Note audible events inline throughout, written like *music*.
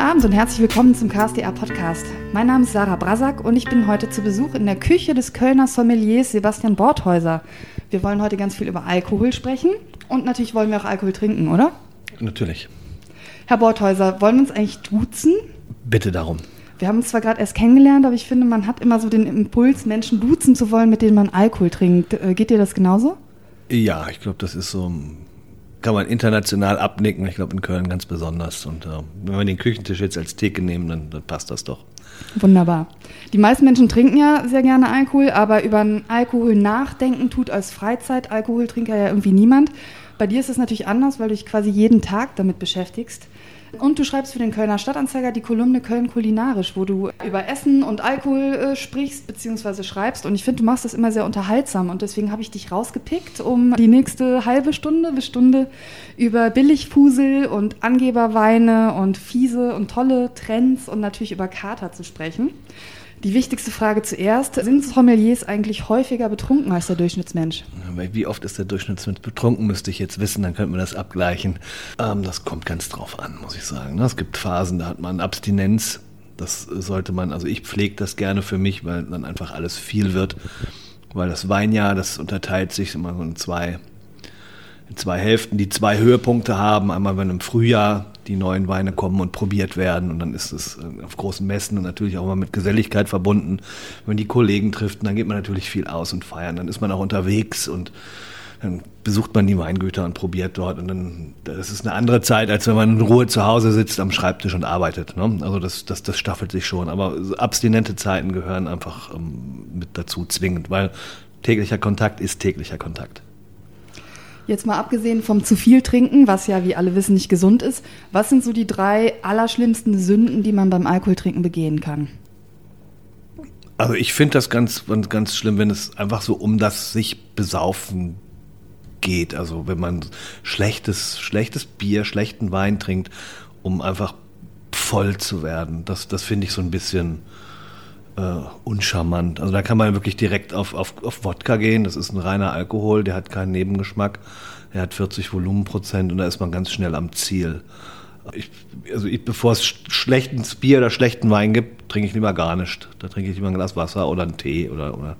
Abend und herzlich willkommen zum KSDA Podcast. Mein Name ist Sarah Brasak und ich bin heute zu Besuch in der Küche des Kölner Sommeliers Sebastian Borthäuser. Wir wollen heute ganz viel über Alkohol sprechen und natürlich wollen wir auch Alkohol trinken, oder? Natürlich. Herr Borthäuser, wollen wir uns eigentlich duzen? Bitte darum. Wir haben uns zwar gerade erst kennengelernt, aber ich finde, man hat immer so den Impuls, Menschen duzen zu wollen, mit denen man Alkohol trinkt. Äh, geht dir das genauso? Ja, ich glaube, das ist so kann man international abnicken. Ich glaube in Köln ganz besonders. Und äh, wenn wir den Küchentisch jetzt als Theke nehmen, dann, dann, passt das doch. Wunderbar. Die meisten Menschen trinken ja sehr gerne Alkohol, aber über einen Alkohol nachdenken tut als Freizeit-Alkoholtrinker ja irgendwie niemand. Bei dir ist es natürlich anders, weil du dich quasi jeden Tag damit beschäftigst. Und du schreibst für den Kölner Stadtanzeiger die Kolumne Köln kulinarisch, wo du über Essen und Alkohol äh, sprichst bzw. schreibst. Und ich finde, du machst das immer sehr unterhaltsam. Und deswegen habe ich dich rausgepickt, um die nächste halbe Stunde bis Stunde über Billigfusel und Angeberweine und fiese und tolle Trends und natürlich über Kater zu sprechen. Die wichtigste Frage zuerst. Sind Sommeliers eigentlich häufiger betrunken als der Durchschnittsmensch? Wie oft ist der Durchschnittsmensch betrunken, müsste ich jetzt wissen, dann könnte man das abgleichen. Ähm, das kommt ganz drauf an, muss ich sagen. Es gibt Phasen, da hat man Abstinenz. Das sollte man, also ich pflege das gerne für mich, weil dann einfach alles viel wird. Weil das Weinjahr, das unterteilt sich immer so in zwei zwei Hälften, die zwei Höhepunkte haben. Einmal, wenn im Frühjahr die neuen Weine kommen und probiert werden und dann ist es äh, auf großen Messen und natürlich auch immer mit Geselligkeit verbunden. Wenn man die Kollegen trifft, dann geht man natürlich viel aus und feiern. Dann ist man auch unterwegs und dann besucht man die Weingüter und probiert dort und dann das ist eine andere Zeit, als wenn man in Ruhe zu Hause sitzt am Schreibtisch und arbeitet. Ne? Also das, das, das staffelt sich schon. Aber abstinente Zeiten gehören einfach ähm, mit dazu zwingend, weil täglicher Kontakt ist täglicher Kontakt. Jetzt mal abgesehen vom zu viel trinken, was ja, wie alle wissen, nicht gesund ist, was sind so die drei allerschlimmsten Sünden, die man beim Alkoholtrinken begehen kann? Also ich finde das ganz, ganz schlimm, wenn es einfach so um das sich besaufen geht. Also wenn man schlechtes, schlechtes Bier, schlechten Wein trinkt, um einfach voll zu werden. Das, das finde ich so ein bisschen äh, uncharmant. Also da kann man wirklich direkt auf, auf, auf Wodka gehen. Das ist ein reiner Alkohol, der hat keinen Nebengeschmack. Er hat 40 Volumenprozent und da ist man ganz schnell am Ziel. Ich, also ich, bevor es schlechten Bier oder schlechten Wein gibt, trinke ich lieber gar nicht. Da trinke ich lieber ein Glas Wasser oder einen Tee oder, oder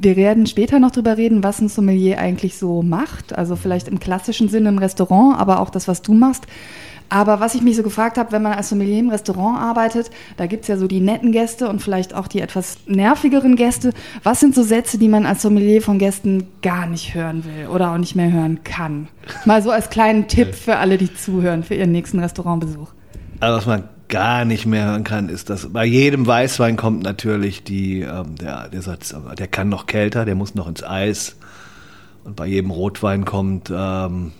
wir werden später noch drüber reden, was ein Sommelier eigentlich so macht. Also vielleicht im klassischen Sinne im Restaurant, aber auch das, was du machst. Aber was ich mich so gefragt habe, wenn man als Sommelier im Restaurant arbeitet, da gibt es ja so die netten Gäste und vielleicht auch die etwas nervigeren Gäste. Was sind so Sätze, die man als Sommelier von Gästen gar nicht hören will oder auch nicht mehr hören kann? Mal so als kleinen Tipp für alle, die zuhören, für ihren nächsten Restaurantbesuch. Also was man gar nicht mehr hören kann, ist, dass bei jedem Weißwein kommt natürlich die, ähm, der, der Satz, der kann noch kälter, der muss noch ins Eis. Und bei jedem Rotwein kommt, ähm,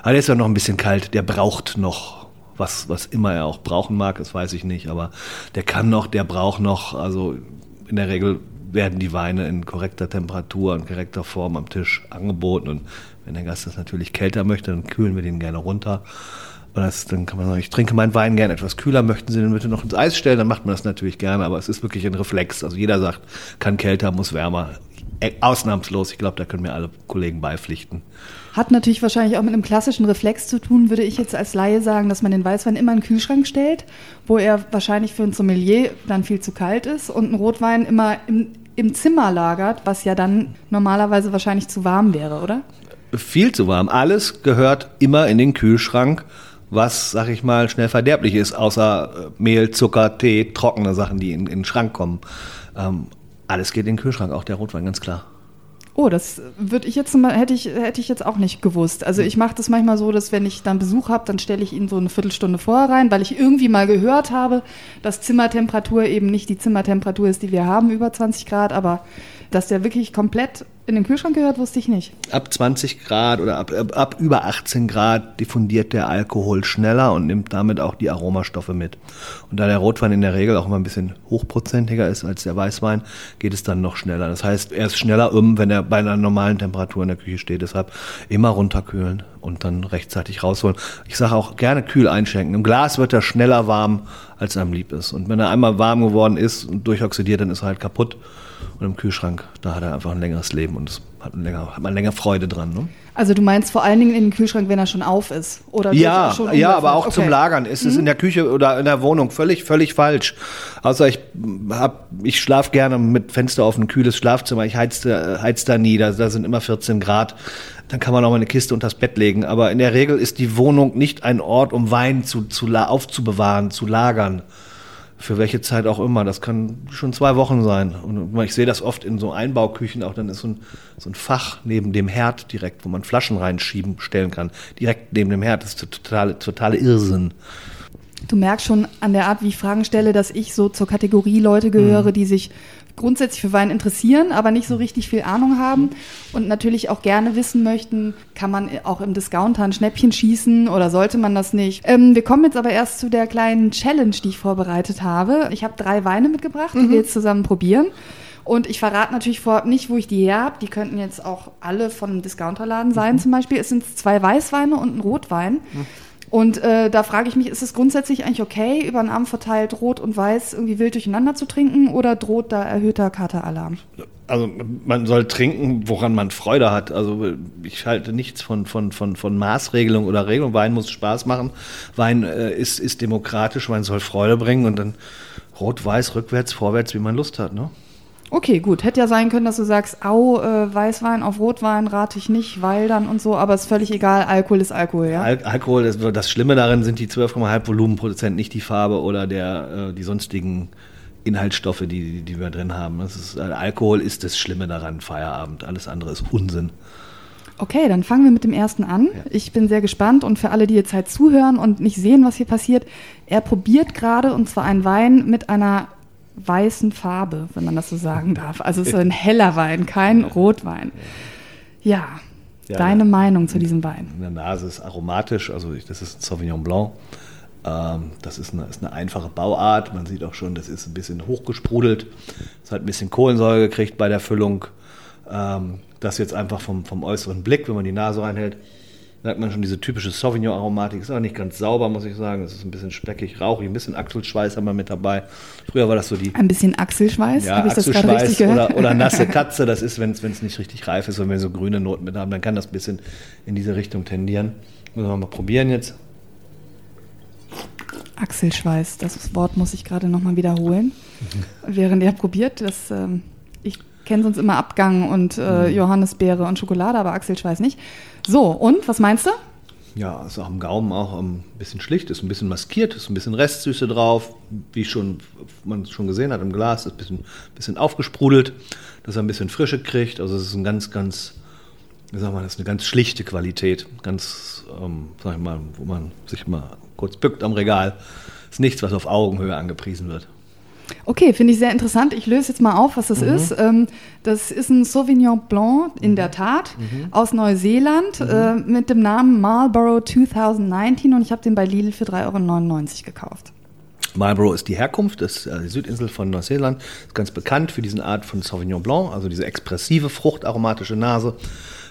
aber der ist ja noch ein bisschen kalt, der braucht noch was, was immer er auch brauchen mag, das weiß ich nicht, aber der kann noch, der braucht noch, also in der Regel werden die Weine in korrekter Temperatur und korrekter Form am Tisch angeboten und wenn der Gast das natürlich kälter möchte, dann kühlen wir den gerne runter. Das, dann kann man sagen, ich trinke meinen Wein gerne etwas kühler, möchten Sie den bitte noch ins Eis stellen, dann macht man das natürlich gerne, aber es ist wirklich ein Reflex. Also jeder sagt, kann kälter, muss wärmer. Äh, ausnahmslos, ich glaube, da können mir alle Kollegen beipflichten. Hat natürlich wahrscheinlich auch mit einem klassischen Reflex zu tun, würde ich jetzt als Laie sagen, dass man den Weißwein immer in den Kühlschrank stellt, wo er wahrscheinlich für ein Sommelier dann viel zu kalt ist und einen Rotwein immer im, im Zimmer lagert, was ja dann normalerweise wahrscheinlich zu warm wäre, oder? Viel zu warm. Alles gehört immer in den Kühlschrank, was, sag ich mal, schnell verderblich ist, außer äh, Mehl, Zucker, Tee, trockene Sachen, die in, in den Schrank kommen. Ähm, alles geht in den Kühlschrank, auch der Rotwein, ganz klar. Oh, das würde ich jetzt mal, hätte ich, hätte ich jetzt auch nicht gewusst. Also ich mache das manchmal so, dass wenn ich dann Besuch habe, dann stelle ich ihn so eine Viertelstunde vorher rein, weil ich irgendwie mal gehört habe, dass Zimmertemperatur eben nicht die Zimmertemperatur ist, die wir haben, über 20 Grad, aber dass der wirklich komplett in den Kühlschrank gehört, wusste ich nicht. Ab 20 Grad oder ab, ab, ab, über 18 Grad diffundiert der Alkohol schneller und nimmt damit auch die Aromastoffe mit. Und da der Rotwein in der Regel auch immer ein bisschen hochprozentiger ist als der Weißwein, geht es dann noch schneller. Das heißt, er ist schneller um, wenn er bei einer normalen Temperatur in der Küche steht. Deshalb immer runterkühlen und dann rechtzeitig rausholen. Ich sage auch gerne kühl einschenken. Im Glas wird er schneller warm, als einem lieb ist. Und wenn er einmal warm geworden ist und durchoxidiert, dann ist er halt kaputt. Und im Kühlschrank, da hat er einfach ein längeres Leben und hat man länger, hat man länger Freude dran. Ne? Also du meinst vor allen Dingen in den Kühlschrank, wenn er schon auf ist? Oder ja, schon ja, aber auch okay. zum Lagern. Ist mhm. es in der Küche oder in der Wohnung völlig, völlig falsch. Außer ich hab, ich schlafe gerne mit Fenster auf ein kühles Schlafzimmer. Ich heize, heiz da nie, da, da sind immer 14 Grad. Dann kann man auch mal eine Kiste unters Bett legen. Aber in der Regel ist die Wohnung nicht ein Ort, um Wein zu, zu aufzubewahren, zu lagern für welche Zeit auch immer. Das kann schon zwei Wochen sein. Und ich sehe das oft in so Einbauküchen auch, dann ist so ein, so ein Fach neben dem Herd direkt, wo man Flaschen reinschieben stellen kann. Direkt neben dem Herd. Das ist totale, totale Irrsinn. Du merkst schon an der Art, wie ich Fragen stelle, dass ich so zur Kategorie Leute gehöre, mhm. die sich grundsätzlich für Wein interessieren, aber nicht so richtig viel Ahnung haben und natürlich auch gerne wissen möchten, kann man auch im Discounter ein Schnäppchen schießen oder sollte man das nicht? Ähm, wir kommen jetzt aber erst zu der kleinen Challenge, die ich vorbereitet habe. Ich habe drei Weine mitgebracht, die mhm. wir jetzt zusammen probieren. Und ich verrate natürlich vorab nicht, wo ich die her habe. Die könnten jetzt auch alle von einem Discounterladen sein mhm. zum Beispiel. Es sind zwei Weißweine und ein Rotwein. Mhm. Und äh, da frage ich mich, ist es grundsätzlich eigentlich okay, über den Abend verteilt Rot und Weiß irgendwie wild durcheinander zu trinken oder droht da erhöhter Kateralarm? Also man soll trinken, woran man Freude hat. Also ich halte nichts von, von, von, von Maßregelung oder Regelung. Wein muss Spaß machen. Wein äh, ist, ist demokratisch, Wein soll Freude bringen und dann Rot, Weiß, rückwärts, vorwärts, wie man Lust hat. Ne? Okay, gut. Hätte ja sein können, dass du sagst, au, äh, Weißwein auf Rotwein rate ich nicht, weil dann und so, aber ist völlig egal, Alkohol ist Alkohol, ja? Al Alkohol, das, das, Schlimme darin sind die 12,5 Volumenprozent, nicht die Farbe oder der, äh, die sonstigen Inhaltsstoffe, die, die wir drin haben. Ist, äh, Alkohol ist das Schlimme daran, Feierabend. Alles andere ist Unsinn. Okay, dann fangen wir mit dem ersten an. Ja. Ich bin sehr gespannt und für alle, die jetzt halt zuhören und nicht sehen, was hier passiert, er probiert gerade und zwar einen Wein mit einer weißen Farbe, wenn man das so sagen *laughs* darf. Also es ist ein heller Wein, kein Rotwein. Ja, ja deine ja. Meinung zu diesem Wein? In der Nase ist aromatisch, also das ist ein Sauvignon Blanc. Ähm, das ist eine, ist eine, einfache Bauart. Man sieht auch schon, das ist ein bisschen hochgesprudelt. Es hat ein bisschen Kohlensäure gekriegt bei der Füllung. Ähm, das jetzt einfach vom, vom äußeren Blick, wenn man die Nase reinhält, merkt man schon diese typische Sauvignon-Aromatik. Ist aber nicht ganz sauber, muss ich sagen. Es ist ein bisschen speckig, rauchig, ein bisschen Achselschweiß haben wir mit dabei. Früher war das so die. Ein bisschen Achselschweiß? Ja, Achselschweiß oder, oder, nasse *laughs* Katze. Das ist, wenn es nicht richtig reif ist, wenn wir so grüne Noten mit haben, dann kann das ein bisschen in diese Richtung tendieren. Müssen wir mal probieren jetzt. Achselschweiß, das Wort muss ich gerade nochmal wiederholen. *laughs* Während ihr probiert, das. Ähm kenne sonst immer Abgang und äh, mhm. Johannisbeere und Schokolade, aber Achselschweiß nicht. So, und was meinst du? Ja, ist auch am Gaumen auch ein bisschen schlicht, ist ein bisschen maskiert, ist ein bisschen Restsüße drauf, wie schon man schon gesehen hat im Glas, ist ein bisschen, bisschen aufgesprudelt, dass er ein bisschen Frische kriegt. Also es ist ein ganz, ganz, wie sag mal, das ist eine ganz schlichte Qualität, ganz, ähm, sag ich mal, wo man sich mal kurz bückt am Regal. Ist nichts, was auf Augenhöhe angepriesen wird. Okay, finde ich sehr interessant. Ich löse jetzt mal auf, was das mhm. ist. Ähm, das ist ein Sauvignon Blanc, in mhm. der Tat, mhm. aus Neuseeland mhm. äh, mit dem Namen Marlborough 2019 und ich habe den bei Lidl für 3,99 Euro gekauft. Marlborough ist die Herkunft, das ist äh, die Südinsel von Neuseeland, ist ganz bekannt für diesen Art von Sauvignon Blanc, also diese expressive, fruchtaromatische Nase.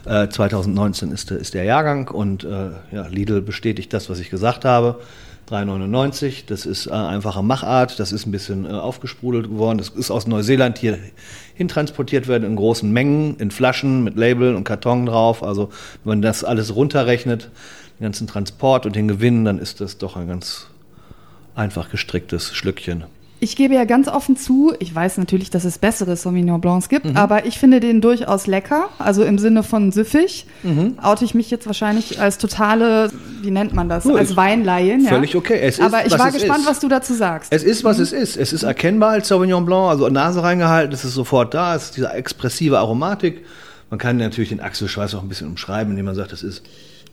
Äh, 2019 ist, ist, der Jahrgang und äh, ja, Lidl bestätigt das, was ich gesagt habe. 3,99. Das ist äh, einfache Machart. Das ist ein bisschen äh, aufgesprudelt geworden. Das ist aus Neuseeland hier hintransportiert werden in großen Mengen, in Flaschen mit Label und Karton drauf. Also wenn man das alles runterrechnet, den ganzen Transport und den Gewinn, dann ist das doch ein ganz einfach gestricktes Schlückchen. Ich gebe ja ganz offen zu, ich weiß natürlich, dass es bessere Sauvignon Blancs gibt, mhm. aber ich finde den durchaus lecker, also im Sinne von süffig. Mhm. Oute ich mich jetzt wahrscheinlich als totale, wie nennt man das, Gut. als Weinlaien. Völlig ja. okay. Es aber ist, ich war gespannt, ist. was du dazu sagst. Es ist, was mhm. es ist. Es ist erkennbar als Sauvignon Blanc, also Nase reingehalten, es ist sofort da, es ist diese expressive Aromatik. Man kann natürlich den Achselschweiß auch ein bisschen umschreiben, indem man sagt, das ist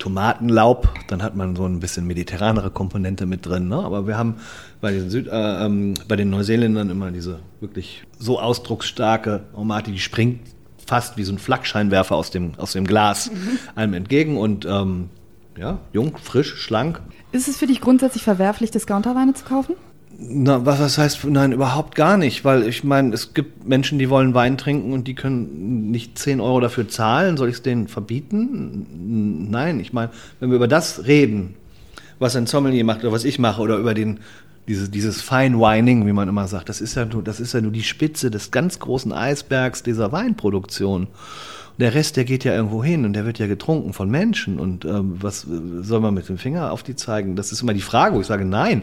Tomatenlaub, dann hat man so ein bisschen mediterranere Komponente mit drin. Ne? Aber wir haben bei den, Süd, äh, ähm, bei den Neuseeländern immer diese wirklich so ausdrucksstarke Aromate, die springt fast wie so ein Flakscheinwerfer aus dem, aus dem Glas mhm. einem entgegen und ähm, ja, jung, frisch, schlank. Ist es für dich grundsätzlich verwerflich, Discounterweine zu kaufen? Na, was, was heißt, nein, überhaupt gar nicht, weil ich meine, es gibt Menschen, die wollen Wein trinken und die können nicht 10 Euro dafür zahlen. Soll ich es denen verbieten? Nein, ich meine, wenn wir über das reden, was ein Sommelier macht oder was ich mache oder über den, dieses, dieses Fine Wining, wie man immer sagt, das ist ja nur, das ist ja nur die Spitze des ganz großen Eisbergs dieser Weinproduktion. Der Rest, der geht ja irgendwo hin und der wird ja getrunken von Menschen. Und ähm, was soll man mit dem Finger auf die zeigen? Das ist immer die Frage, wo ich sage, nein.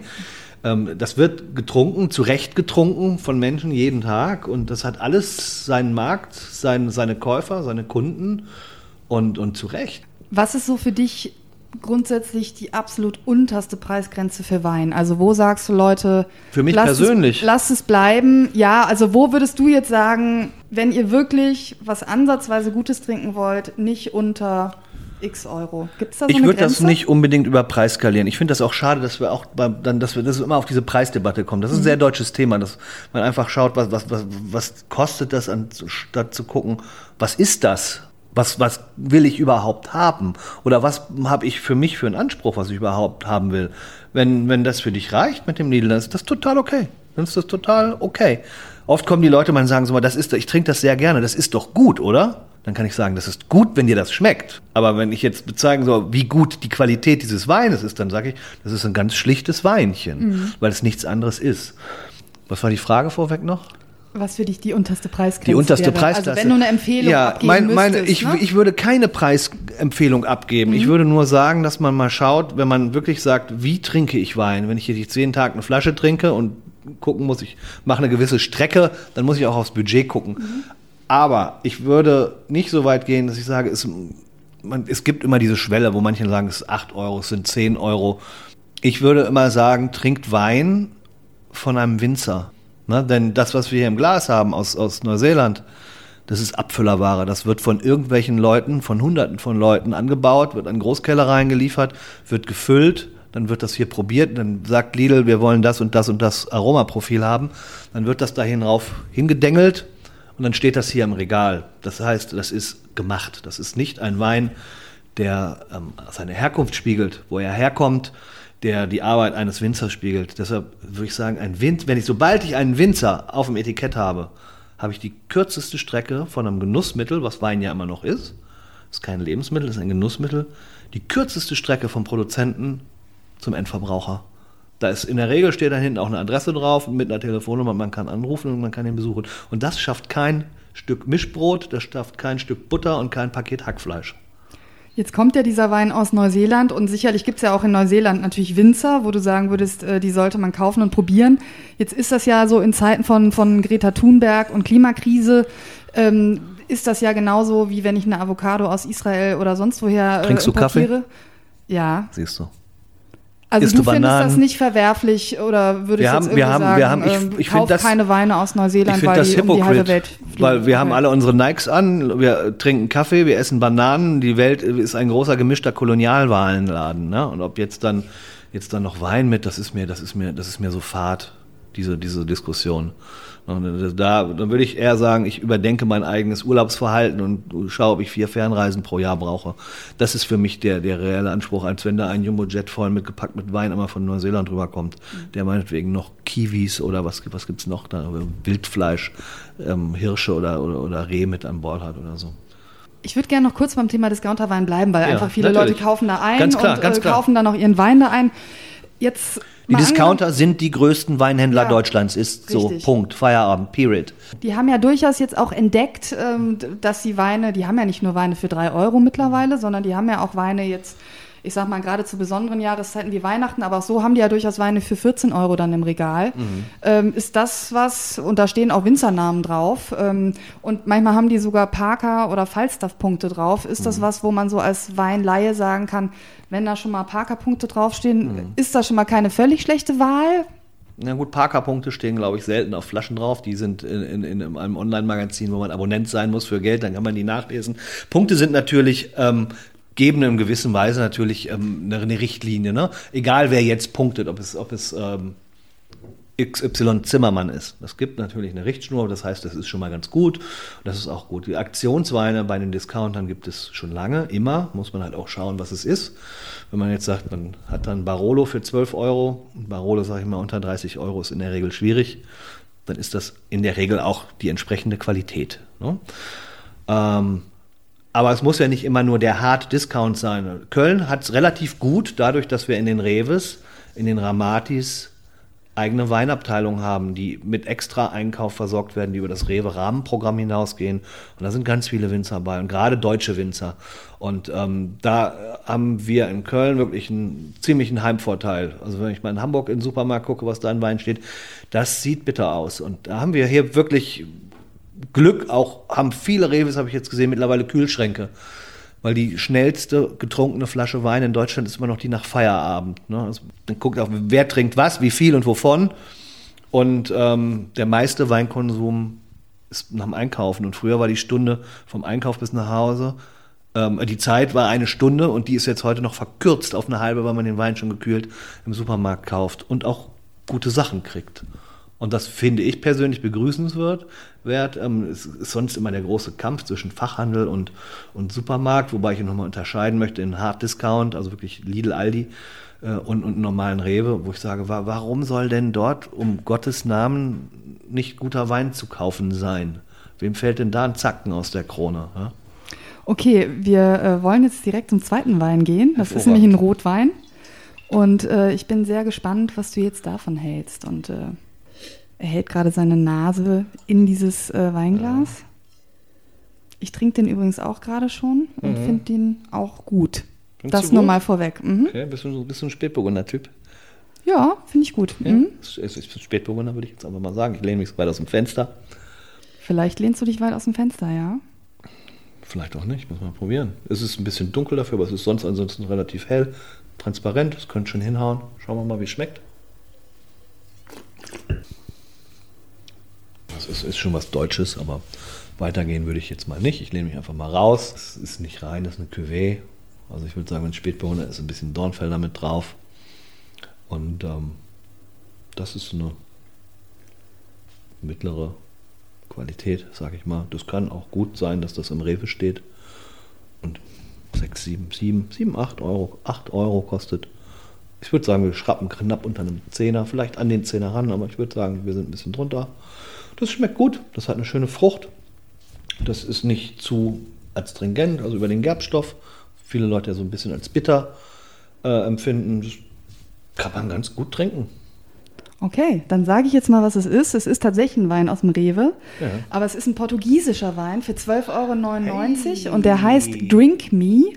Ähm, das wird getrunken, zu Recht getrunken von Menschen jeden Tag. Und das hat alles seinen Markt, sein, seine Käufer, seine Kunden und, und zu Recht. Was ist so für dich grundsätzlich die absolut unterste Preisgrenze für Wein? Also wo sagst du Leute, für mich persönlich, es, lasst es bleiben. Ja, also wo würdest du jetzt sagen, wenn ihr wirklich was ansatzweise Gutes trinken wollt, nicht unter X Euro. Gibt es da so Ich würde das nicht unbedingt über Preis skalieren. Ich finde das auch schade, dass wir auch dann, dass wir das immer auf diese Preisdebatte kommen. Das ist ein sehr deutsches Thema, dass man einfach schaut, was, was, was, was kostet das, anstatt zu gucken, was ist das? Was, was will ich überhaupt haben? Oder was habe ich für mich für einen Anspruch, was ich überhaupt haben will? Wenn, wenn das für dich reicht mit dem Needle, dann ist das total okay. Dann ist das total okay. Oft kommen die Leute mal und sagen so mal, das ist, ich trinke das sehr gerne, das ist doch gut, oder? Dann kann ich sagen, das ist gut, wenn dir das schmeckt. Aber wenn ich jetzt bezeigen soll, wie gut die Qualität dieses Weines ist, dann sage ich, das ist ein ganz schlichtes Weinchen, weil es nichts anderes ist. Was war die Frage vorweg noch? Was für dich die unterste Preisgrenze Die unterste wäre? Preisklasse. Also wenn du eine Empfehlung ja, abgeben mein, meine, müsstest, ich, ne? ich würde keine Preisempfehlung abgeben. Ich würde nur sagen, dass man mal schaut, wenn man wirklich sagt, wie trinke ich Wein? Wenn ich jetzt jeden Tag eine Flasche trinke und gucken muss, ich mache eine gewisse Strecke, dann muss ich auch aufs Budget gucken. Aber ich würde nicht so weit gehen, dass ich sage, es, man, es gibt immer diese Schwelle, wo manche sagen, es ist 8 Euro, es sind 10 Euro. Ich würde immer sagen, trinkt Wein von einem Winzer. Ne? Denn das, was wir hier im Glas haben aus, aus Neuseeland, das ist Abfüllerware. Das wird von irgendwelchen Leuten, von Hunderten von Leuten angebaut, wird an Großkellereien geliefert, wird gefüllt, dann wird das hier probiert, dann sagt Lidl, wir wollen das und das und das Aromaprofil haben, dann wird das dahin rauf hingedengelt und dann steht das hier im Regal. Das heißt, das ist gemacht. Das ist nicht ein Wein, der ähm, seine Herkunft spiegelt, wo er herkommt, der die Arbeit eines Winzers spiegelt. Deshalb würde ich sagen, ein Wind, wenn ich, sobald ich einen Winzer auf dem Etikett habe, habe ich die kürzeste Strecke von einem Genussmittel, was Wein ja immer noch ist. Ist kein Lebensmittel, ist ein Genussmittel. Die kürzeste Strecke vom Produzenten zum Endverbraucher. Da ist in der Regel steht da hinten auch eine Adresse drauf mit einer Telefonnummer, man kann anrufen und man kann ihn besuchen. Und das schafft kein Stück Mischbrot, das schafft kein Stück Butter und kein Paket Hackfleisch. Jetzt kommt ja dieser Wein aus Neuseeland und sicherlich gibt es ja auch in Neuseeland natürlich Winzer, wo du sagen würdest, äh, die sollte man kaufen und probieren. Jetzt ist das ja so in Zeiten von, von Greta Thunberg und Klimakrise, ähm, ist das ja genauso wie wenn ich eine Avocado aus Israel oder sonst woher äh, Trinkst du Kaffee? Ja, Siehst du. Also Isst du, du findest das nicht verwerflich oder würdest Wir jetzt haben- irgendwie wir haben- sagen, wir haben- ich- ähm, ich kauf das- keine Weine aus Neuseeland, weil das die um die halbe Welt fliegen. weil wir haben alle unsere Nikes an, wir trinken Kaffee, wir essen Bananen, die Welt ist ein großer gemischter Kolonialwarenladen, ne? Und ob jetzt dann jetzt dann noch Wein mit, das ist mir, das ist mir, das ist mir so fad, diese diese Diskussion. Da, dann würde ich eher sagen, ich überdenke mein eigenes Urlaubsverhalten und schaue, ob ich vier Fernreisen pro Jahr brauche. Das ist für mich der, der reelle Anspruch, als wenn da ein Jumbo-Jet voll mitgepackt mit Wein einmal von Neuseeland rüberkommt, der meinetwegen noch Kiwis oder was, was gibt's noch da, Wildfleisch, ähm, Hirsche oder, oder, oder Reh mit an Bord hat oder so. Ich würde gerne noch kurz beim Thema Discounterwein bleiben, weil Ja, einfach viele natürlich. Leute kaufen da ein klar, und äh, kaufen dann auch ihren Wein da ein. Jetzt Die mal Discounter sind die größten Weinhändler Ja, Deutschlands, ist so, richtig. Punkt, Feierabend, period. Die haben ja durchaus jetzt auch entdeckt, ähm, dass die Weine, die haben ja nicht nur Weine für drei Euro mittlerweile, sondern die haben ja auch Weine jetzt, ich sag mal, gerade zu besonderen Jahreszeiten wie Weihnachten, aber auch so haben die ja durchaus Weine für 14 Euro dann im Regal. Ähm, ist das was, und da stehen auch Winzernamen drauf, ähm, und manchmal haben die sogar Parker- oder Falstaff-Punkte drauf. Ist das was, wo man so als Weinlaie sagen kann, wenn da schon mal Parker-Punkte draufstehen, ist das schon mal keine völlig schlechte Wahl? Na gut, Parker-Punkte stehen, glaube ich, selten auf Flaschen drauf. Die sind in, in, in einem Online-Magazin, wo man Abonnent sein muss für Geld, dann kann man die nachlesen. Punkte sind natürlich, ähm, geben in gewisser Weise natürlich ähm, eine, Richtlinie. Ne? Egal wer jetzt punktet, ob es, ob es ähm, XY Zimmermann ist. Das gibt natürlich eine Richtschnur, das heißt, das ist schon mal ganz gut. Das ist auch gut. Die Aktionsweine bei den Discountern gibt es schon lange, immer. Muss man halt auch schauen, was es ist. Wenn man jetzt sagt, man hat dann Barolo für 12 Euro, Barolo, sage ich mal, unter 30 Euro ist in der Regel schwierig, dann ist das in der Regel auch die entsprechende Qualität. Ne? Ähm, aber es muss ja nicht immer nur der Hard Discount sein. Köln hat es relativ gut, dadurch, dass wir in den Reves, in den Ramatis eigene Weinabteilungen haben, die mit extra Einkauf versorgt werden, die über das Rewe-Rahmenprogramm hinausgehen. Und da sind ganz viele Winzer bei und gerade deutsche Winzer. Und ähm, da haben wir in Köln wirklich einen ziemlichen Heimvorteil. Also wenn ich mal in Hamburg in den Supermarkt gucke, was da in Wein steht, das sieht bitter aus. Und da haben wir hier wirklich Glück, auch haben viele Reves, habe ich jetzt gesehen, mittlerweile Kühlschränke weil die schnellste getrunkene Flasche Wein in Deutschland ist immer noch die nach Feierabend. Ne? Also, dann guckt auch, wer trinkt was, wie viel und wovon. Und ähm, der meiste Weinkonsum ist nach dem Einkaufen. Und früher war die Stunde vom Einkauf bis nach Hause, ähm, die Zeit war eine Stunde und die ist jetzt heute noch verkürzt auf eine halbe, weil man den Wein schon gekühlt im Supermarkt kauft und auch gute Sachen kriegt. Und das finde ich persönlich begrüßenswert. Ähm, es ist sonst immer der große Kampf zwischen Fachhandel und, und Supermarkt, wobei ich nochmal unterscheiden möchte in Hard Discount, also wirklich Lidl, Aldi äh, und, und normalen Rewe, wo ich sage, warum soll denn dort um Gottes Namen nicht guter Wein zu kaufen sein? Wem fällt denn da ein Zacken aus der Krone? Ja? Okay, wir äh, wollen jetzt direkt zum zweiten Wein gehen. Das ist nämlich ein Rotwein. Und äh, ich bin sehr gespannt, was du jetzt davon hältst. Und äh, er hält gerade seine Nase in dieses äh, Weinglas. Ja. Ich trinke den übrigens auch gerade schon und mhm. finde den auch gut. Findest das nur gut? mal vorweg. Mhm. Okay, bist du, bist du ein Spätburgunder-Typ? Ja, finde ich gut. Ja, mhm. Spätburgunder würde ich jetzt einfach mal sagen. Ich lehne mich weit aus dem Fenster. Vielleicht lehnst du dich weit aus dem Fenster, ja? Vielleicht auch nicht, muss man probieren. Es ist ein bisschen dunkel dafür, aber es ist sonst ansonsten relativ hell, transparent. Es könnte schon hinhauen. Schauen wir mal, wie es schmeckt. Ist, ist schon was Deutsches, aber weitergehen würde ich jetzt mal nicht. Ich lehne mich einfach mal raus. Es ist nicht rein, es ist eine Cuvée. Also ich würde sagen, wenn Spätbewohner ist, ein bisschen Dornfelder mit drauf. Und ähm, das ist eine mittlere Qualität, sage ich mal. Das kann auch gut sein, dass das im Rewe steht und 6, 7, 7, 7, 8 Euro, 8 Euro kostet. Ich würde sagen, wir schrappen knapp unter einem Zehner, vielleicht an den Zehner ran, aber ich würde sagen, wir sind ein bisschen drunter. Das schmeckt gut, das hat eine schöne Frucht. Das ist nicht zu astringent, also über den Gerbstoff. Viele Leute ja so ein bisschen als bitter äh, empfinden. Das kann man ganz gut trinken. Okay, dann sage ich jetzt mal, was es ist. Es ist tatsächlich ein Wein aus dem Rewe, ja. aber es ist ein portugiesischer Wein für 12,99 Euro hey. und der heißt Drink Me.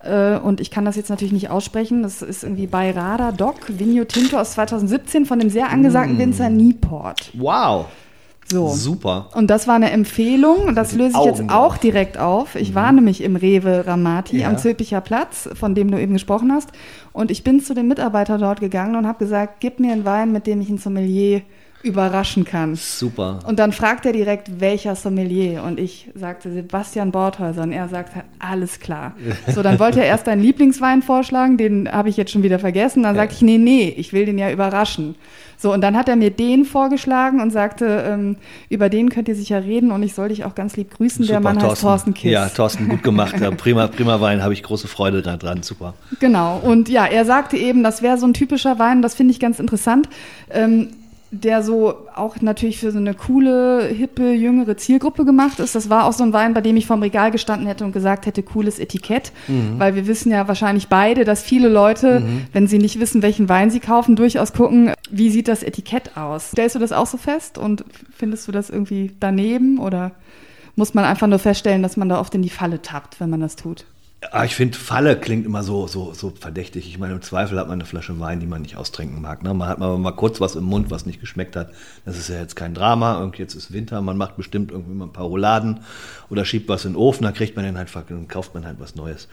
Äh, und ich kann das jetzt natürlich nicht aussprechen. Das ist irgendwie bei Rada Doc Vigno Tinto aus 2017 von dem sehr angesagten mm. Winzer Nieport. Wow. So. Super. Und das war eine Empfehlung das löse ich jetzt auch direkt auf. Ich mhm. war nämlich im Rewe Ramati ja. am Zülpicher Platz, von dem du eben gesprochen hast. Und ich bin zu dem Mitarbeiter dort gegangen und habe gesagt, gib mir einen Wein, mit dem ich ein Sommelier überraschen kann. Super. Und dann fragt er direkt, welcher Sommelier? Und ich sagte Sebastian Borthäuser und er sagte, alles klar. So, dann wollte er erst einen Lieblingswein vorschlagen, den habe ich jetzt schon wieder vergessen. Dann sagte ich, nee, nee, ich will den ja überraschen. So, und dann hat er mir den vorgeschlagen und sagte, ähm, über den könnt ihr sicher reden und ich soll dich auch ganz lieb grüßen. Super, der Mann Thorsten. heißt Thorsten Kiss. Ja, Thorsten, gut gemacht. Ja, prima, prima Wein, habe ich große Freude dran. Super. Genau. Und ja, er sagte eben, das wäre so ein typischer Wein, das finde ich ganz interessant. Ähm, der so auch natürlich für so eine coole, hippe, jüngere Zielgruppe gemacht ist. Das war auch so ein Wein, bei dem ich vorm Regal gestanden hätte und gesagt hätte, cooles Etikett. Mhm. Weil wir wissen ja wahrscheinlich beide, dass viele Leute, mhm. wenn sie nicht wissen, welchen Wein sie kaufen, durchaus gucken, wie sieht das Etikett aus. Stellst du das auch so fest und findest du das irgendwie daneben oder muss man einfach nur feststellen, dass man da oft in die Falle tappt, wenn man das tut? Ah, ich finde, Falle klingt immer so, so, so verdächtig. Ich meine, im Zweifel hat man eine Flasche Wein, die man nicht austrinken mag. Ne? Man hat mal, mal kurz was im Mund, was nicht geschmeckt hat. Das ist ja jetzt kein Drama. Irgendwie jetzt ist Winter, man macht bestimmt irgendwie mal ein paar Rouladen oder schiebt was in den Ofen, dann kriegt man den halt, dann kauft man halt was Neues.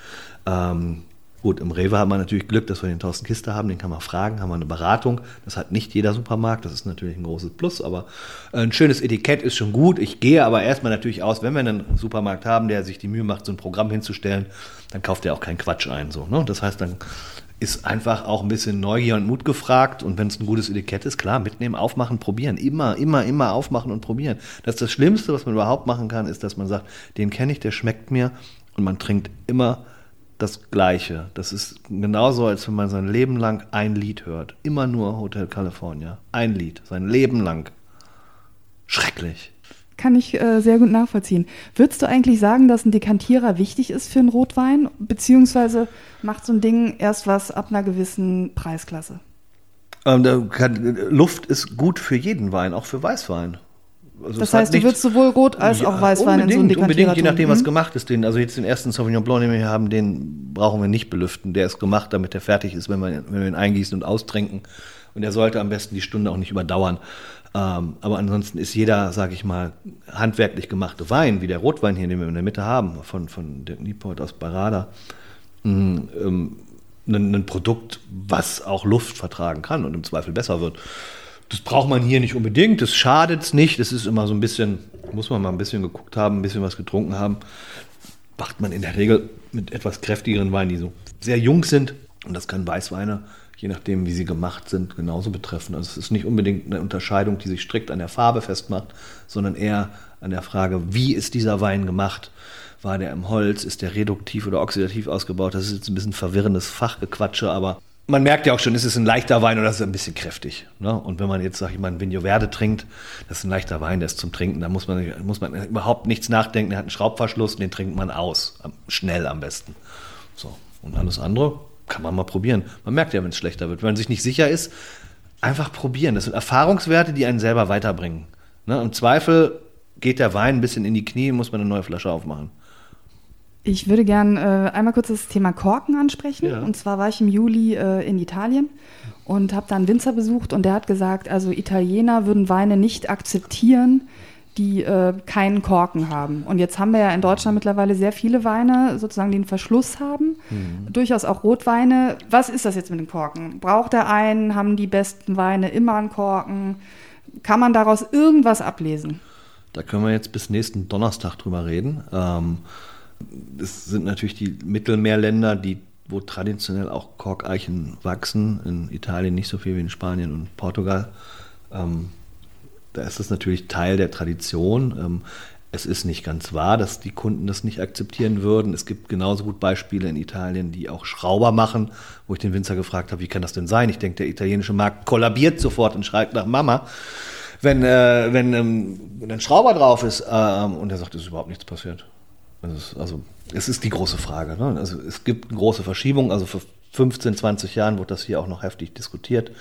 Ähm, Gut, im Rewe hat man natürlich Glück, dass wir den Thorsten Kiste haben, den kann man fragen, haben wir eine Beratung. Das hat nicht jeder Supermarkt, das ist natürlich ein großes Plus, aber ein schönes Etikett ist schon gut. Ich gehe aber erstmal natürlich aus, wenn wir einen Supermarkt haben, der sich die Mühe macht, so ein Programm hinzustellen, dann kauft er auch keinen Quatsch ein. So, ne? Das heißt, dann ist einfach auch ein bisschen Neugier und Mut gefragt. Und wenn es ein gutes Etikett ist, klar, mitnehmen, aufmachen, probieren. Immer, immer, immer aufmachen und probieren. Das ist das Schlimmste, was man überhaupt machen kann, ist, dass man sagt, den kenne ich, der schmeckt mir. Und man trinkt immer das Gleiche. Das ist genauso, als wenn man sein Leben lang ein Lied hört. Immer nur Hotel California. Ein Lied, sein Leben lang. Schrecklich. Kann ich äh, sehr gut nachvollziehen. Würdest du eigentlich sagen, dass ein Dekantierer wichtig ist für einen Rotwein? Beziehungsweise macht so ein Ding erst was ab einer gewissen Preisklasse? Ähm, kann, Luft ist gut für jeden Wein, auch für Weißwein. Also das heißt, du würdest sowohl Rot als ja, auch Weißwein in so einen Unbedingt, je nachdem, was gemacht ist. Den, also jetzt den ersten Sauvignon Blanc, den wir hier haben, den brauchen wir nicht belüften. Der ist gemacht, damit der fertig ist, wenn wir, wenn wir ihn eingießen und austrinken. Und er sollte am besten die Stunde auch nicht überdauern. Ähm, aber ansonsten ist jeder, sage ich mal, handwerklich gemachte Wein, wie der Rotwein hier, den wir in der Mitte haben, von, von Dirk Nieport aus Barada, mm, ähm, ein, ein Produkt, was auch Luft vertragen kann und im Zweifel besser wird. Das braucht man hier nicht unbedingt, das schadet es nicht. Das ist immer so ein bisschen, muss man mal ein bisschen geguckt haben, ein bisschen was getrunken haben. Macht man in der Regel mit etwas kräftigeren Weinen, die so sehr jung sind. Und das kann Weißweine, je nachdem, wie sie gemacht sind, genauso betreffen. Also es ist nicht unbedingt eine Unterscheidung, die sich strikt an der Farbe festmacht, sondern eher an der Frage, wie ist dieser Wein gemacht? War der im Holz? Ist der reduktiv oder oxidativ ausgebaut? Das ist jetzt ein bisschen verwirrendes Fachgequatsche, aber man merkt ja auch schon, ist es ein leichter Wein oder ist es ein bisschen kräftig. Ne? Und wenn man jetzt, sag ich mal, ein Vigno Verde trinkt, das ist ein leichter Wein, der ist zum Trinken, da muss man, muss man überhaupt nichts nachdenken. Der hat einen Schraubverschluss, den trinkt man aus. Schnell am besten. So. Und alles andere kann man mal probieren. Man merkt ja, wenn es schlechter wird. Wenn man sich nicht sicher ist, einfach probieren. Das sind Erfahrungswerte, die einen selber weiterbringen. Ne? Im Zweifel geht der Wein ein bisschen in die Knie, muss man eine neue Flasche aufmachen. Ich würde gern äh, einmal kurz das Thema Korken ansprechen. Ja. Und zwar war ich im Juli äh, in Italien und habe da einen Winzer besucht und der hat gesagt, also Italiener würden Weine nicht akzeptieren, die äh, keinen Korken haben. Und jetzt haben wir ja in Deutschland mittlerweile sehr viele Weine, sozusagen, die einen Verschluss haben. Mhm. Durchaus auch Rotweine. Was ist das jetzt mit dem Korken? Braucht er einen? Haben die besten Weine immer einen Korken? Kann man daraus irgendwas ablesen? Da können wir jetzt bis nächsten Donnerstag drüber reden. Ähm, es sind natürlich die Mittelmeerländer, die, wo traditionell auch Korkeichen wachsen. In Italien nicht so viel wie in Spanien und Portugal. Ähm, da ist das natürlich Teil der Tradition. Ähm, es ist nicht ganz wahr, dass die Kunden das nicht akzeptieren würden. Es gibt genauso gut Beispiele in Italien, die auch Schrauber machen, wo ich den Winzer gefragt habe, wie kann das denn sein? Ich denke, der italienische Markt kollabiert sofort und schreit nach Mama, wenn, äh, wenn, ähm, ein Schrauber drauf ist. Äh, und er sagt, es ist überhaupt nichts passiert. Also, es ist die große Frage. Ne? Also es gibt eine große Verschiebung. Also vor 15, 20 Jahren wurde das hier auch noch heftig diskutiert.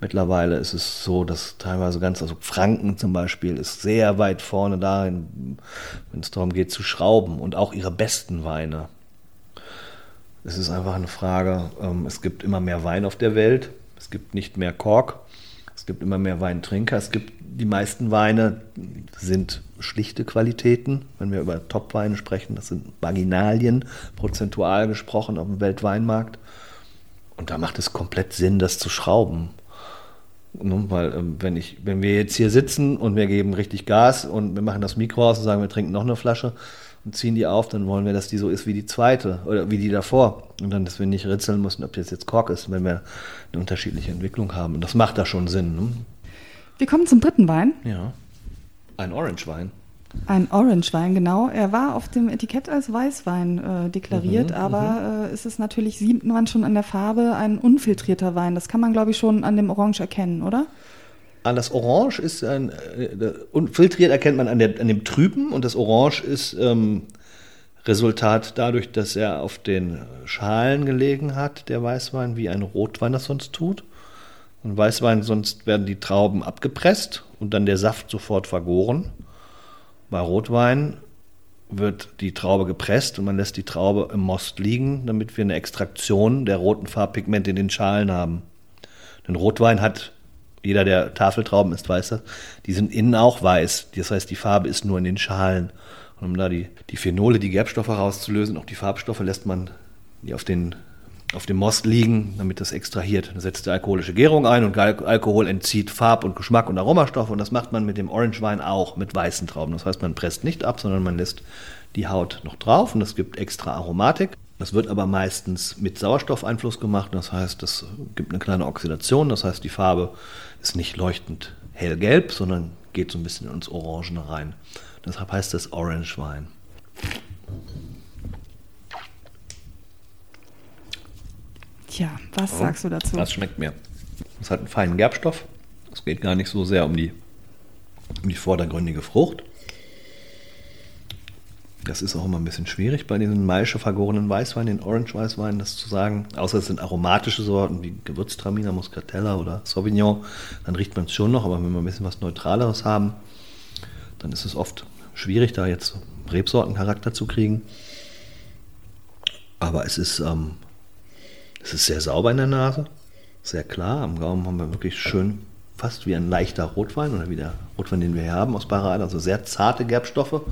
Mittlerweile ist es so, dass teilweise ganz, also Franken zum Beispiel ist sehr weit vorne da, wenn es darum geht zu schrauben und auch ihre besten Weine. Es ist einfach eine Frage, ähm, es gibt immer mehr Wein auf der Welt, es gibt nicht mehr Kork, es gibt immer mehr Weintrinker, es gibt die meisten Weine sind schlichte Qualitäten. Wenn wir über Top-Weine sprechen, das sind Marginalien, prozentual gesprochen auf dem Weltweinmarkt. Und da macht es komplett Sinn, das zu schrauben. Weil ähm, wenn, ich, wenn wir jetzt hier sitzen und wir geben richtig Gas und wir machen das Mikro aus und sagen, wir trinken noch eine Flasche und ziehen die auf, dann wollen wir, dass die so ist wie die zweite oder wie die davor. Und dann, dass wir nicht ritzeln müssen, ob das jetzt Kork ist, wenn wir eine unterschiedliche Entwicklung haben. Und das macht da schon Sinn. Ne? Wir kommen zum dritten Wein. Ja. Ein Orange-Wein. Ein Orange-Wein, genau. Er war auf dem Etikett als Weißwein äh, deklariert, mhm, aber mhm. äh, ist es natürlich, sieht man schon an der Farbe, ein unfiltrierter Wein. Das kann man, glaube ich, schon an dem Orange erkennen, oder? An das Orange ist ein, äh, unfiltriert erkennt man an, der, an dem Trüben und das Orange ist ähm, Resultat dadurch, dass er auf den Schalen gelegen hat, der Weißwein, wie ein Rotwein das sonst tut. Und Weißwein, sonst werden die Trauben abgepresst und dann der Saft sofort vergoren. Bei Rotwein wird die Traube gepresst und man lässt die Traube im Most liegen, damit wir eine Extraktion der roten Farbpigmente in den Schalen haben. Denn Rotwein hat, jeder der Tafeltrauben ist, weiß das, die sind innen auch weiß. Das heißt, die Farbe ist nur in den Schalen. Und um da die, die Phenole, die Gerbstoffe rauszulösen, auch die Farbstoffe, lässt man die auf den auf dem Most liegen, damit das extrahiert. Da setzt die alkoholische Gärung ein und Alkohol entzieht Farb und Geschmack und Aromastoffe und das macht man mit dem Orangewein auch mit weißen Trauben. Das heißt, man presst nicht ab, sondern man lässt die Haut noch drauf und es gibt extra Aromatik. Das wird aber meistens mit Sauerstoffeinfluss gemacht. Das heißt, es gibt eine kleine Oxidation. Das heißt, die Farbe ist nicht leuchtend hellgelb, sondern geht so ein bisschen ins Orangene rein. Deshalb heißt es Orange Tja, was oh, sagst du dazu? Das schmeckt mir. Es hat einen feinen Gerbstoff. Es geht gar nicht so sehr um die, um die vordergründige Frucht. Das ist auch immer ein bisschen schwierig bei diesen Maische vergorenen Weißweinen, den Orange-Weißweinen, das zu sagen. Außer es sind aromatische Sorten wie Gewürztraminer, Muscatella oder Sauvignon, dann riecht man es schon noch. Aber wenn wir ein bisschen was Neutraleres haben, dann ist es oft schwierig, da jetzt Rebsortencharakter zu kriegen. Aber es ist, ähm, es ist sehr sauber in der Nase, sehr klar. Am Gaumen haben wir wirklich schön, fast wie ein leichter Rotwein oder wie der Rotwein, den wir hier haben aus Parade. Also sehr zarte Gerbstoffe.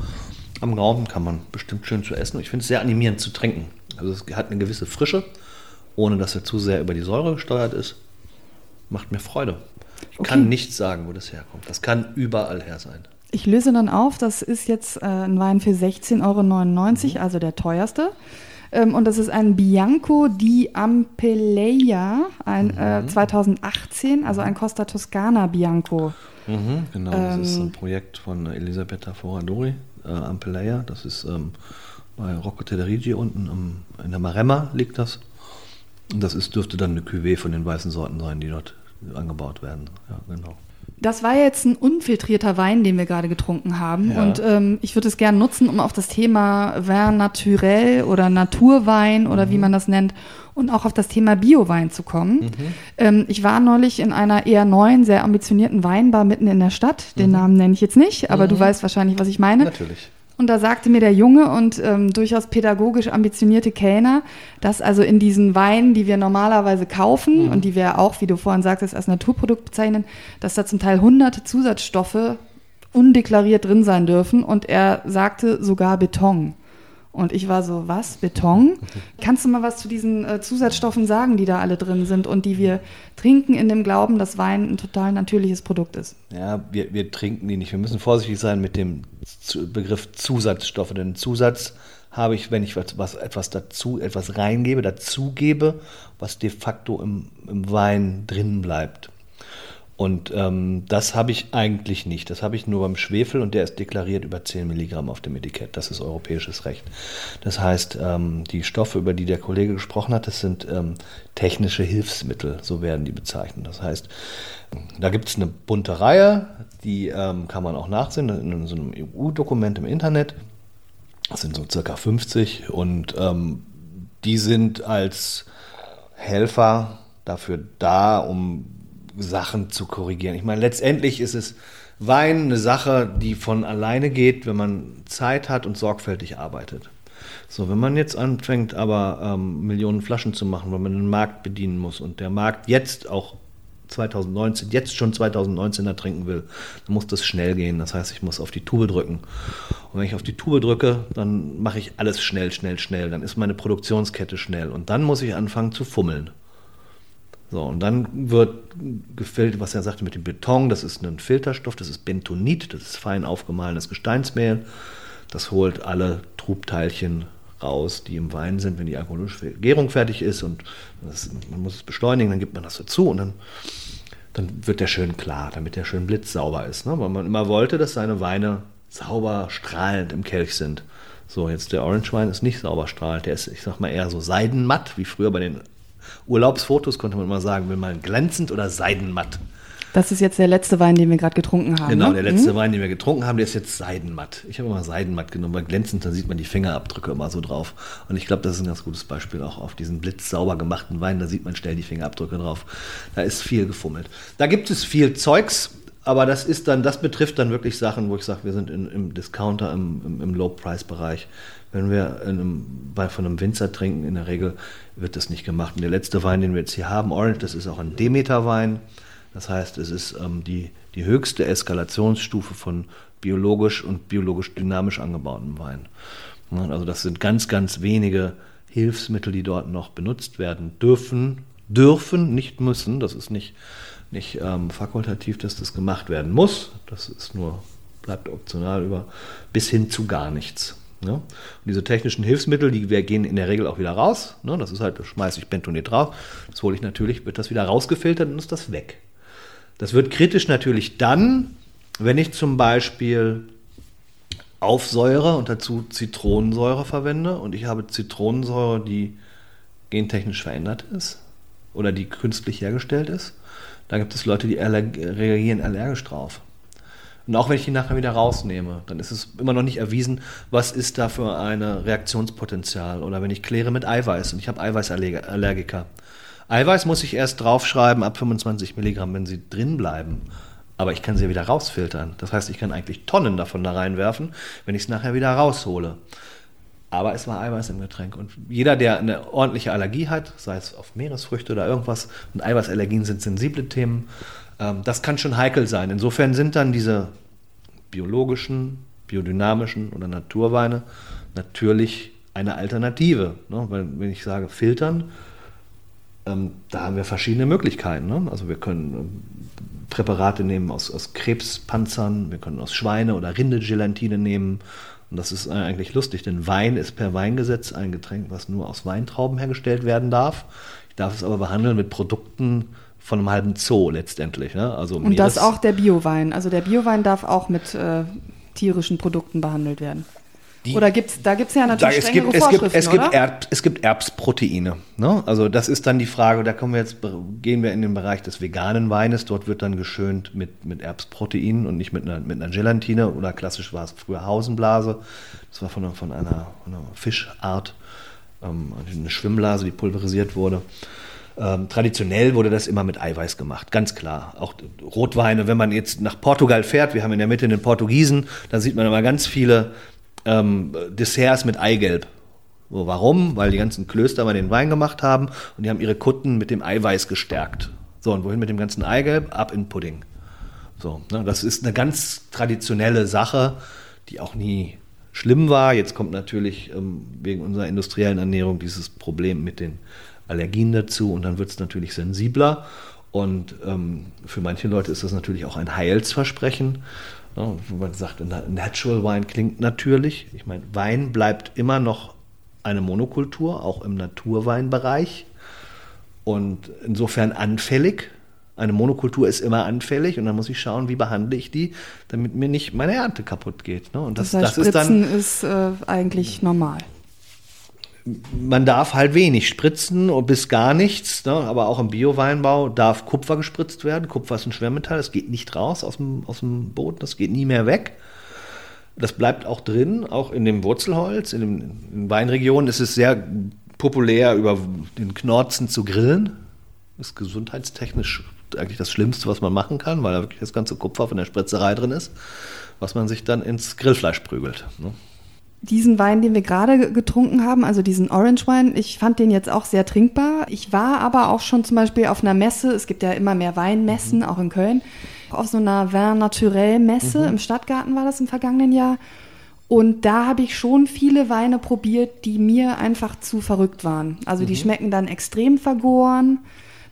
Am Gaumen kann man bestimmt schön zu essen. Ich finde es sehr animierend zu trinken. Also es hat eine gewisse Frische, ohne dass er zu sehr über die Säure gesteuert ist. Macht mir Freude. Ich okay. kann nicht sagen, wo das herkommt. Das kann überall her sein. Ich löse dann auf, das ist jetzt äh, ein Wein für 16,99 Euro, mhm. also der teuerste. Ähm, und das ist ein Bianco di Ampeleia, ein mhm. äh, 2018, also ein Costa Toscana Bianco. Mhm, genau, ähm, das ist ein Projekt von Elisabetta Foradori, äh, Ampeleia. Das ist ähm, bei Rocco Tederigi unten um, in der Maremma liegt das. Und das ist, dürfte dann eine Cuvée von den weißen Sorten sein, die dort angebaut werden. Ja, genau. Das war jetzt ein unfiltrierter Wein, den wir gerade getrunken haben. Ja. Und ähm, ich würde es gerne nutzen, um auf das Thema Vin naturell oder Naturwein oder mhm. wie man das nennt und auch auf das Thema Biowein zu kommen. Mhm. Ähm, ich war neulich in einer eher neuen, sehr ambitionierten Weinbar mitten in der Stadt. Den mhm. Namen nenne ich jetzt nicht, aber du mhm. weißt wahrscheinlich, was ich meine. Natürlich. Und da sagte mir der junge und ähm, durchaus pädagogisch ambitionierte Kellner, dass also in diesen Weinen, die wir normalerweise kaufen mhm. und die wir auch, wie du vorhin sagtest, als Naturprodukt bezeichnen, dass da zum Teil hunderte Zusatzstoffe undeklariert drin sein dürfen. Und er sagte sogar Beton. Und ich war so, was? Beton? Kannst du mal was zu diesen äh, Zusatzstoffen sagen, die da alle drin sind und die wir trinken in dem Glauben, dass Wein ein total natürliches Produkt ist? Ja, wir, wir trinken die nicht. Wir müssen vorsichtig sein mit dem Begriff Zusatzstoffe. Denn Zusatz habe ich, wenn ich was, was, etwas dazu, etwas reingebe, dazugebe, was de facto im, im Wein drin bleibt. Und ähm, das habe ich eigentlich nicht. Das habe ich nur beim Schwefel und der ist deklariert über 10 Milligramm auf dem Etikett. Das ist europäisches Recht. Das heißt, ähm, die Stoffe, über die der Kollege gesprochen hat, das sind ähm, technische Hilfsmittel, so werden die bezeichnet. Das heißt, da gibt es eine bunte Reihe, die ähm, kann man auch nachsehen in so einem EU-Dokument im Internet. Das sind so circa 50 und ähm, die sind als Helfer dafür da, um Sachen zu korrigieren. Ich meine, letztendlich ist es Wein eine Sache, die von alleine geht, wenn man Zeit hat und sorgfältig arbeitet. So, wenn man jetzt anfängt, aber ähm, Millionen Flaschen zu machen, weil man den Markt bedienen muss und der Markt jetzt auch 2019, jetzt schon 2019 er trinken will, dann muss das schnell gehen. Das heißt, ich muss auf die Tube drücken. Und wenn ich auf die Tube drücke, dann mache ich alles schnell, schnell, schnell. Dann ist meine Produktionskette schnell. Und dann muss ich anfangen zu fummeln. So, und dann wird gefiltert, was er sagte mit dem Beton, das ist ein Filterstoff, das ist Bentonit, das ist fein aufgemahlenes Gesteinsmehl. Das holt alle Trubteilchen raus, die im Wein sind, wenn die alkoholische Gärung fertig ist und das, man muss es beschleunigen, dann gibt man das dazu und dann, dann wird der schön klar, damit der schön blitzsauber ist. Ne? Weil man immer wollte, dass seine Weine sauber strahlend im Kelch sind. So, jetzt der Orange Wein ist nicht sauber strahlend, der ist, ich sag mal, eher so seidenmatt, wie früher bei den Urlaubsfotos konnte man immer sagen, will man glänzend oder seidenmatt. Das ist jetzt der letzte Wein, den wir gerade getrunken haben. Genau, ne? der letzte mhm. Wein, den wir getrunken haben, der ist jetzt seidenmatt. Ich habe immer seidenmatt genommen, weil glänzend, da sieht man die Fingerabdrücke immer so drauf. Und ich glaube, das ist ein ganz gutes Beispiel auch auf diesen blitzsauber gemachten Wein. Da sieht man schnell die Fingerabdrücke drauf. Da ist viel gefummelt. Da gibt es viel Zeugs, aber das ist dann, das betrifft dann wirklich Sachen, wo ich sage, wir sind in, im Discounter, im, im, im Low-Price-Bereich. Wenn wir einem, bei, von einem Winzer trinken, in der Regel wird das nicht gemacht. Und der letzte Wein, den wir jetzt hier haben, Orange, das ist auch ein Demeter-Wein. Das heißt, es ist ähm, die, die höchste Eskalationsstufe von biologisch und biologisch dynamisch angebautem Wein. Also das sind ganz, ganz wenige Hilfsmittel, die dort noch benutzt werden dürfen, dürfen, nicht müssen. Das ist nicht, nicht ähm, fakultativ, dass das gemacht werden muss. Das ist nur, bleibt optional über bis hin zu gar nichts. Ja? Und diese technischen Hilfsmittel, die gehen in der Regel auch wieder raus. Ne? Das ist halt, da schmeiße ich Bentonit drauf. Das hole ich natürlich, wird das wieder rausgefiltert und ist das weg. Das wird kritisch natürlich dann, wenn ich zum Beispiel Aufsäure und dazu Zitronensäure verwende und ich habe Zitronensäure, die gentechnisch verändert ist oder die künstlich hergestellt ist. Da gibt es Leute, die reagieren allergisch drauf. Und auch wenn ich die nachher wieder rausnehme, dann ist es immer noch nicht erwiesen, was ist da für ein Reaktionspotenzial. Oder wenn ich kläre mit Eiweiß und ich habe Eiweißallergiker. Eiweiß muss ich erst draufschreiben ab 25 Milligramm, wenn sie drin bleiben. Aber ich kann sie wieder rausfiltern. Das heißt, ich kann eigentlich Tonnen davon da reinwerfen, wenn ich es nachher wieder raushole. Aber es war Eiweiß im Getränk. Und jeder, der eine ordentliche Allergie hat, sei es auf Meeresfrüchte oder irgendwas, und Eiweißallergien sind sensible Themen, ähm, das kann schon heikel sein. Insofern sind dann diese biologischen, biodynamischen oder Naturweine natürlich eine Alternative. Ne? Weil, wenn ich sage filtern, ähm, da haben wir verschiedene Möglichkeiten. Ne? Also wir können ähm, Präparate nehmen aus, aus Krebspanzern, wir können aus Schweine- oder Rindegelatine nehmen und das ist eigentlich lustig, denn Wein ist per Weingesetz ein Getränk, was nur aus Weintrauben hergestellt werden darf. Ich darf es aber behandeln mit Produkten von einem halben Zoo letztendlich. Ne? Also und das auch der Biowein. Also der Biowein darf auch mit äh, tierischen Produkten behandelt werden. Die, Oder gibt's, da gibt es ja natürlich da, es gibt, es gibt, es gibt, Erb, es gibt Erbsproteine. Ne? Also das ist dann die Frage, da kommen wir jetzt, gehen wir in den Bereich des veganen Weines. Dort wird dann geschönt mit, mit Erbsproteinen und nicht mit einer, mit einer Gelatine. Oder klassisch war es früher Hausenblase. Das war von, von einer, einer Fischart, ähm, eine Schwimmblase, die pulverisiert wurde. Ähm, traditionell wurde das immer mit Eiweiß gemacht, ganz klar. Auch Rotweine, wenn man jetzt nach Portugal fährt, wir haben in der Mitte den Portugiesen, da sieht man immer ganz viele ähm, Desserts mit Eigelb. So, warum? Weil die ganzen Klöster mal den Wein gemacht haben und die haben ihre Kutten mit dem Eiweiß gestärkt. So, und wohin mit dem ganzen Eigelb? Ab in Pudding. So, ne, das ist eine ganz traditionelle Sache, die auch nie schlimm war. Jetzt kommt natürlich ähm, wegen unserer industriellen Ernährung dieses Problem mit den Allergien dazu und dann wird es natürlich sensibler. Und ähm, für manche Leute ist das natürlich auch ein Heilsversprechen. Ja, wo man sagt, Natural Wine klingt natürlich. Ich meine, Wein bleibt immer noch eine Monokultur, auch im Naturweinbereich. Und insofern anfällig. Eine Monokultur ist immer anfällig und dann muss ich schauen, wie behandle ich die, damit mir nicht meine Ernte kaputt geht. Ne? Und das, das, heißt, das ist dann ist äh, eigentlich normal man darf halt wenig spritzen bis gar nichts, ne? aber auch im Bio-Weinbau darf Kupfer gespritzt werden. Kupfer ist ein Schwermetall, das geht nicht raus aus dem, aus dem Boden, das geht nie mehr weg. Das bleibt auch drin, auch in dem Wurzelholz. In, dem, in Weinregionen ist es sehr populär, über den Knorzen zu grillen. Ist gesundheitstechnisch eigentlich das Schlimmste, was man machen kann, weil da wirklich das ganze Kupfer von der Spritzerei drin ist, was man sich dann ins Grillfleisch prügelt. Ne? Diesen Wein, den wir gerade getrunken haben, also diesen Orange Wein, ich fand den jetzt auch sehr trinkbar. Ich war aber auch schon zum Beispiel auf einer Messe, es gibt ja immer mehr Weinmessen, mhm. auch in Köln, auf so einer Vin Naturel Messe, mhm. im Stadtgarten war das im vergangenen Jahr. Und da habe ich schon viele Weine probiert, die mir einfach zu verrückt waren. Also die mhm. schmecken dann extrem vergoren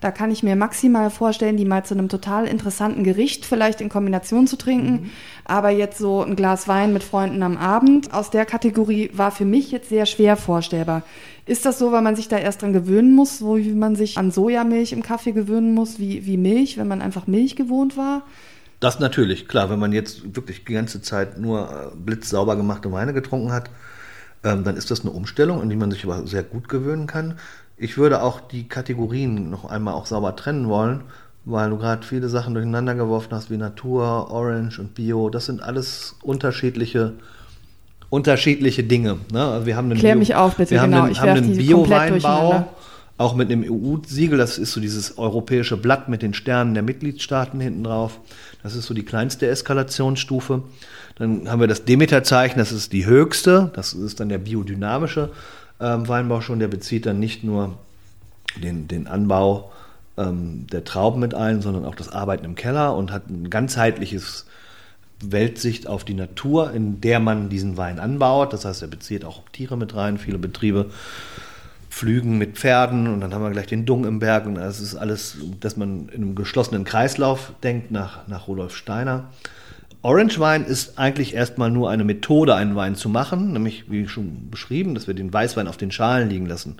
da kann ich mir maximal vorstellen, die mal zu einem total interessanten Gericht vielleicht in Kombination zu trinken. Mhm. Aber jetzt so ein Glas Wein mit Freunden am Abend aus der Kategorie war für mich jetzt sehr schwer vorstellbar. Ist das so, weil man sich da erst dran gewöhnen muss, so wie man sich an Sojamilch im Kaffee gewöhnen muss, wie, wie Milch, wenn man einfach Milch gewohnt war? Das natürlich, klar. Wenn man jetzt wirklich die ganze Zeit nur äh, blitzsauber gemachte Weine getrunken hat, ähm, dann ist das eine Umstellung, an die man sich aber sehr gut gewöhnen kann. Ich würde auch die Kategorien noch einmal auch sauber trennen wollen, weil du gerade viele Sachen durcheinander geworfen hast, wie Natur, Orange und Bio. Das sind alles unterschiedliche, unterschiedliche Dinge. Ne? Also wir haben einen Klär Bio, mich auf, bitte, wir genau. Haben einen, haben einen Bio-Weinbau, auch mit einem EU-Siegel. Das ist so dieses europäische Blatt mit den Sternen der Mitgliedstaaten hinten drauf. Das ist so die kleinste Eskalationsstufe. Dann haben wir das Demeter-Zeichen, das ist die höchste. Das ist dann der biodynamische ähm, Weinbau schon, der bezieht dann nicht nur den, den Anbau ähm, der Trauben mit ein, sondern auch das Arbeiten im Keller und hat ein ganzheitliches Weltsicht auf die Natur, in der man diesen Wein anbaut. Das heißt, er bezieht auch Tiere mit rein. Viele Betriebe pflügen mit Pferden und dann haben wir gleich den Dung im Berg und das ist alles, dass man in einem geschlossenen Kreislauf denkt nach, nach Rudolf Steiner. Orange Wein ist eigentlich erstmal nur eine Methode, einen Wein zu machen, nämlich wie schon beschrieben, dass wir den Weißwein auf den Schalen liegen lassen.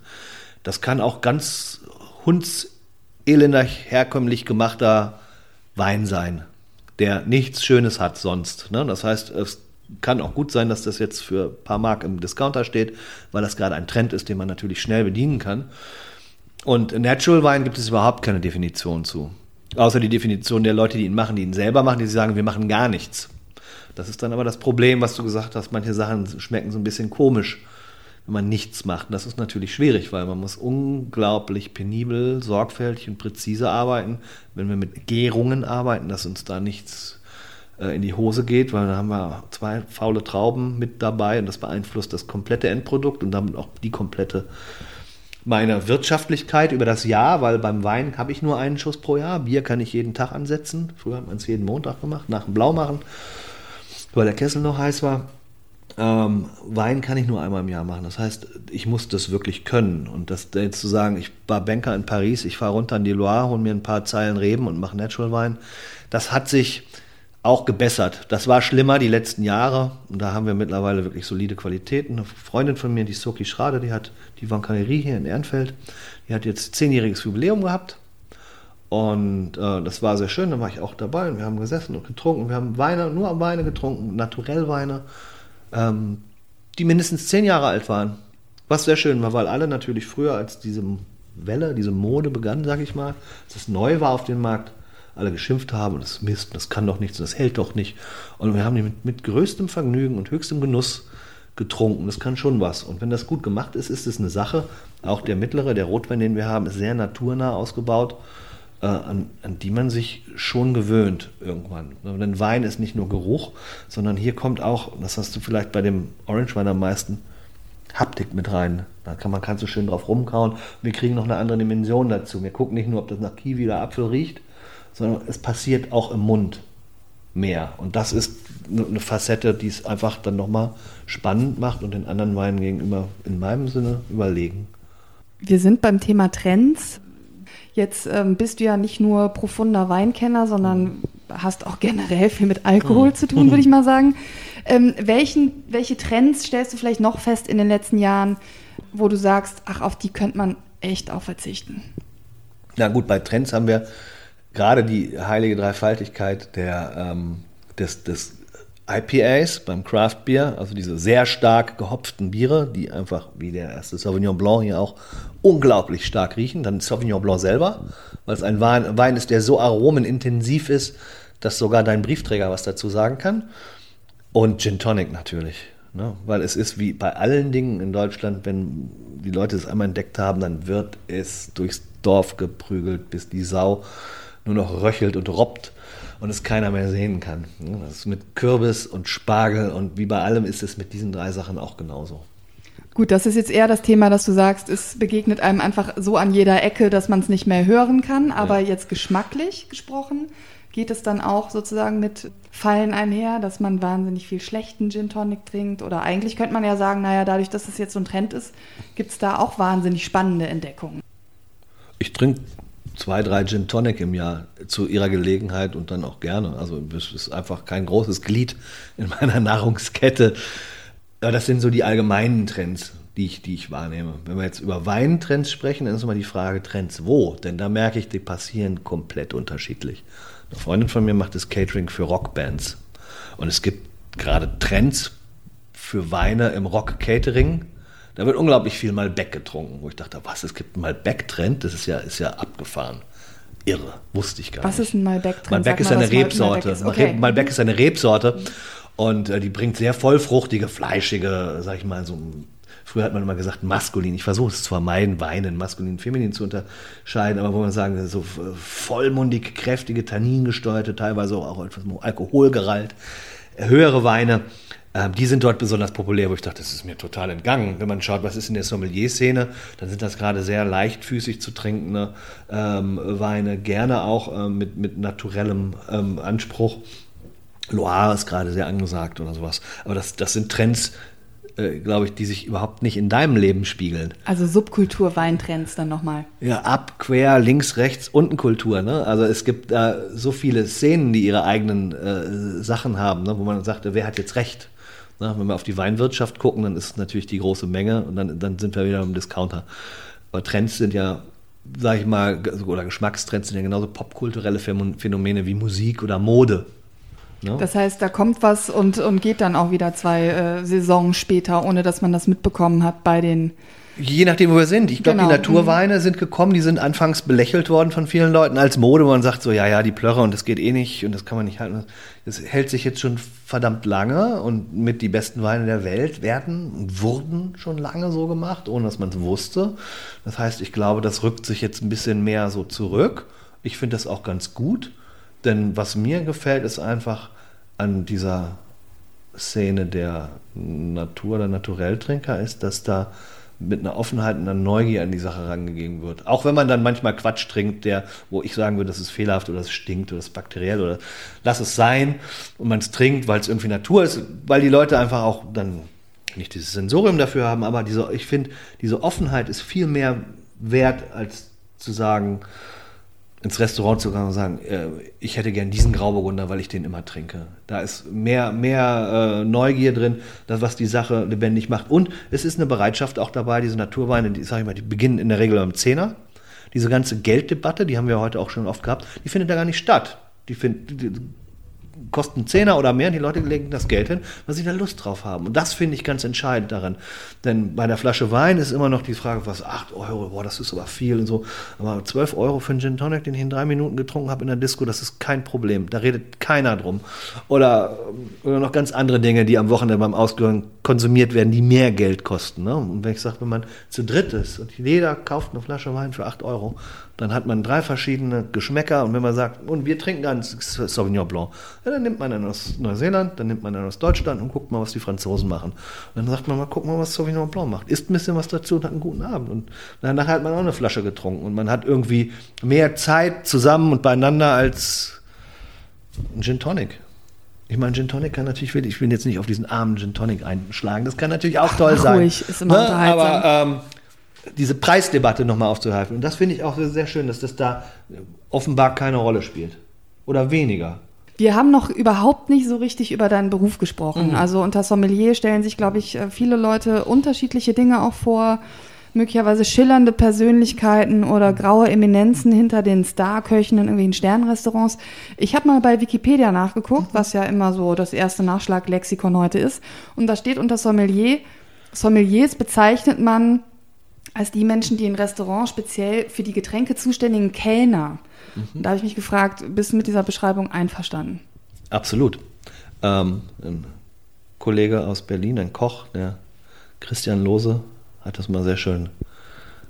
Das kann auch ganz hundselender, herkömmlich gemachter Wein sein, der nichts Schönes hat sonst. Ne? Das heißt, es kann auch gut sein, dass das jetzt für ein paar Mark im Discounter steht, weil das gerade ein Trend ist, den man natürlich schnell bedienen kann. Und Natural Wein gibt es überhaupt keine Definition zu. Außer die Definition der Leute, die ihn machen, die ihn selber machen, die sagen, wir machen gar nichts. Das ist dann aber das Problem, was du gesagt hast, manche Sachen schmecken so ein bisschen komisch, wenn man nichts macht. Das ist natürlich schwierig, weil man muss unglaublich penibel, sorgfältig und präzise arbeiten, wenn wir mit Gärungen arbeiten, dass uns da nichts äh, in die Hose geht, weil dann haben wir zwei faule Trauben mit dabei und das beeinflusst das komplette Endprodukt und damit auch die komplette meine Wirtschaftlichkeit über das Jahr, weil beim Wein habe ich nur einen Schuss pro Jahr. Bier kann ich jeden Tag ansetzen. Früher hat man es jeden Montag gemacht, nach dem Blaumachen, weil der Kessel noch heiß war. Ähm, Wein kann ich nur einmal im Jahr machen. Das heißt, ich muss das wirklich können. Und das jetzt zu sagen, ich war Banker in Paris, ich fahre runter in die Loire, hole mir ein paar Zeilen Reben und mache Natural Wein, das hat sich auch gebessert. Das war schlimmer die letzten Jahre und da haben wir mittlerweile wirklich solide Qualitäten. Eine Freundin von mir, die Soki Schrade, die hat die Vancanerie hier in Ehrenfeld, die hat jetzt zehnjähriges Jubiläum gehabt und äh, das war sehr schön, da war ich auch dabei und wir haben gesessen und getrunken. Wir haben Weine, nur Weine getrunken, Naturellweine, ähm, die mindestens zehn Jahre alt waren. Was sehr schön war, weil alle natürlich früher, als diese Welle, diese Mode begann, sage ich mal, als es neu war auf dem Markt, alle geschimpft haben das Mist, das kann doch nichts, das hält doch nicht. Und wir haben die mit, mit größtem Vergnügen und höchstem Genuss getrunken. Das kann schon was. Und wenn das gut gemacht ist, ist es eine Sache. Auch der mittlere, der Rotwein, den wir haben, ist sehr naturnah ausgebaut, äh, an, an, die man sich schon gewöhnt irgendwann. Denn Wein ist nicht nur Geruch, sondern hier kommt auch, das hast du vielleicht bei dem Orange Wein am meisten, Haptik mit rein. Da kann man kannst du schön drauf rumkauen. Wir kriegen noch eine andere Dimension dazu. Wir gucken nicht nur, ob das nach Kiwi oder Apfel riecht, sondern es passiert auch im Mund mehr. Und das ist eine Facette, die es einfach dann nochmal spannend macht und den anderen Weinen gegenüber in meinem Sinne überlegen. Wir sind beim Thema Trends. Jetzt ähm, bist du ja nicht nur profunder Weinkenner, sondern hast auch generell viel mit Alkohol zu tun, würde ich *laughs* mal sagen. Ähm, welchen, welche Trends stellst du vielleicht noch fest in den letzten Jahren, wo du sagst, ach, auf die könnte man echt auch verzichten? Na gut, bei Trends haben wir gerade die heilige Dreifaltigkeit der, ähm, des, des IPAs beim Craft Beer, also diese sehr stark gehopften Biere, die einfach wie der erste Sauvignon Blanc hier auch unglaublich stark riechen. Dann Sauvignon Blanc selber, weil es ein Wein, Wein ist, der so aromenintensiv ist, dass sogar dein Briefträger was dazu sagen kann. Und Gin Tonic natürlich. Ne? Weil es ist wie bei allen Dingen in Deutschland, wenn die Leute es einmal entdeckt haben, dann wird es durchs Dorf geprügelt, bis die Sau nur noch röchelt und robbt und es keiner mehr sehen kann. Das ist mit Kürbis und Spargel und wie bei allem ist es mit diesen drei Sachen auch genauso. Gut, das ist jetzt eher das Thema, dass du sagst, es begegnet einem einfach so an jeder Ecke, dass man es nicht mehr hören kann. Aber ja. jetzt geschmacklich gesprochen, geht es dann auch sozusagen mit Fallen einher, dass man wahnsinnig viel schlechten Gin Tonic trinkt? Oder eigentlich könnte man ja sagen, naja, dadurch, dass es jetzt so ein Trend ist, gibt es da auch wahnsinnig spannende Entdeckungen. Ich trinke zwei, drei Gin Tonic im Jahr zu ihrer Gelegenheit und dann auch gerne. Also es ist einfach kein großes Glied in meiner *laughs* Nahrungskette. Aber das sind so die allgemeinen Trends, die ich, die ich wahrnehme. Wenn wir jetzt über Weintrends sprechen, dann ist immer die Frage, Trends wo? Denn da merke ich, die passieren komplett unterschiedlich. Eine Freundin von mir macht das Catering für Rockbands. Und es gibt gerade Trends für Weine im Rock-Catering da wird unglaublich viel Malbec getrunken, wo ich dachte, was, es gibt einen Malbec-Trend, das ist ja, ist ja abgefahren. Irre, wusste ich gar was nicht. Was ist ein Malbec-Trend? Malbec ist eine Rebsorte. Malbec ist, okay. Malbec ist eine Rebsorte und äh, die bringt sehr vollfruchtige, fleischige, sag ich mal, so Früher hat man immer gesagt maskulin. Ich versuche es zu vermeiden, Weinen, maskulin, feminin zu unterscheiden, aber wo man sagen, so vollmundig, kräftige, tanningesteuerte, teilweise auch etwas alkoholgeralt, höhere Weine ähm, die sind dort besonders populär, wo ich dachte, das ist mir total entgangen. Wenn man schaut, was ist in der Sommelier-Szene, dann sind das gerade sehr leichtfüßig zu trinkende ähm, Weine, gerne auch ähm, mit, mit naturellem ähm, Anspruch. Loire ist gerade sehr angesagt oder sowas. Aber das, das sind Trends, äh, glaube ich, die sich überhaupt nicht in deinem Leben spiegeln. Also Subkultur-Weintrends dann nochmal. Ja, ab, quer, links, rechts, unten Kultur. Ne? Also es gibt äh, so viele Szenen, die ihre eigenen äh, Sachen haben, ne? wo man sagt, wer hat jetzt recht? Na, wenn wir auf die Weinwirtschaft gucken, dann ist natürlich die große Menge und dann, dann sind wir wieder im Discounter. Aber Trends sind ja, sag ich mal, oder Geschmackstrends sind ja genauso popkulturelle Phänomene wie Musik oder Mode. Ne? Das heißt, da kommt was und, und geht dann auch wieder zwei äh, Saisons später, ohne dass man das mitbekommen hat bei den Je nachdem, wo wir sind. Ich glaube, Genau. die Naturweine sind gekommen, die sind anfangs belächelt worden von vielen Leuten als Mode. Man sagt so, ja, ja, die Plörre und das geht eh nicht und das kann man nicht halten. Das hält sich jetzt schon verdammt lange und mit die besten Weine der Welt werden und wurden schon lange so gemacht, ohne dass man es wusste. Das heißt, ich glaube, das rückt sich jetzt ein bisschen mehr so zurück. Ich finde das auch ganz gut, denn was mir gefällt, ist einfach an dieser Szene der Natur- oder Naturelltrinker ist, dass da mit einer Offenheit und einer Neugier an die Sache rangegangen wird. Auch wenn man dann manchmal Quatsch trinkt, der, wo ich sagen würde, das ist fehlerhaft oder das stinkt oder das ist bakteriell oder lass es sein und man es trinkt, weil es irgendwie Natur ist, weil die Leute einfach auch dann nicht dieses Sensorium dafür haben, aber diese, ich finde, diese Offenheit ist viel mehr wert, als zu sagen, ins Restaurant zu gehen und sagen, äh, ich hätte gern diesen Grauburgunder, weil ich den immer trinke. Da ist mehr, mehr äh, Neugier drin, das, was die Sache lebendig macht. Und es ist eine Bereitschaft auch dabei, diese Naturweine, die, sag ich mal, die beginnen in der Regel beim Zehner. Diese ganze Gelddebatte, die haben wir heute auch schon oft gehabt, die findet da gar nicht statt. Die, find, die, kosten Zehner oder mehr und die Leute legen das Geld hin, weil sie da Lust drauf haben. Und das finde ich ganz entscheidend daran. Denn bei der Flasche Wein ist immer noch die Frage, was, 8 Euro, boah, das ist aber viel und so. Aber 12 Euro für einen Gin Tonic, den ich in drei Minuten getrunken habe in der Disco, das ist kein Problem. Da redet keiner drum. Oder, oder noch ganz andere Dinge, die am Wochenende beim Ausgang konsumiert werden, die mehr Geld kosten. Ne? Und wenn ich sage, wenn man zu dritt ist und jeder kauft eine Flasche Wein für 8 Euro, dann hat man drei verschiedene Geschmäcker. Und wenn man sagt, und wir trinken ganz Sauvignon Blanc, ja, dann nimmt man einen aus Neuseeland, dann nimmt man einen aus Deutschland und guckt mal, was die Franzosen machen. Und dann sagt man mal, guck mal, was Sauvignon Blanc macht. Isst ein bisschen was dazu und hat einen guten Abend. Und danach hat man auch eine Flasche getrunken. Und man hat irgendwie mehr Zeit zusammen und beieinander als ein Gin Tonic. Ich meine, Gin Tonic kann natürlich, ich will jetzt nicht auf diesen armen Gin Tonic einschlagen, das kann natürlich auch toll mach sein. ruhig, ist immer unterhaltsam. Aber ähm, diese Preisdebatte nochmal aufzuhalten. Und das finde ich auch sehr schön, dass das da offenbar keine Rolle spielt. Oder weniger. Wir haben noch überhaupt nicht so richtig über deinen Beruf gesprochen. Also unter Sommelier stellen sich, glaube ich, äh, viele Leute unterschiedliche Dinge auch vor. Möglicherweise schillernde Persönlichkeiten oder graue Eminenzen hinter den Starköchen in irgendwelchen Sternrestaurants. Ich habe mal bei Wikipedia nachgeguckt, was ja immer so das erste Nachschlaglexikon heute ist. Und da steht unter Sommelier, Sommeliers bezeichnet man als die Menschen, die in Restaurants speziell für die Getränke zuständigen Kellner. Da habe ich mich gefragt, bist du mit dieser Beschreibung einverstanden? Absolut. Ähm, ein Kollege aus Berlin, ein Koch, der Christian Lose, hat das mal sehr schön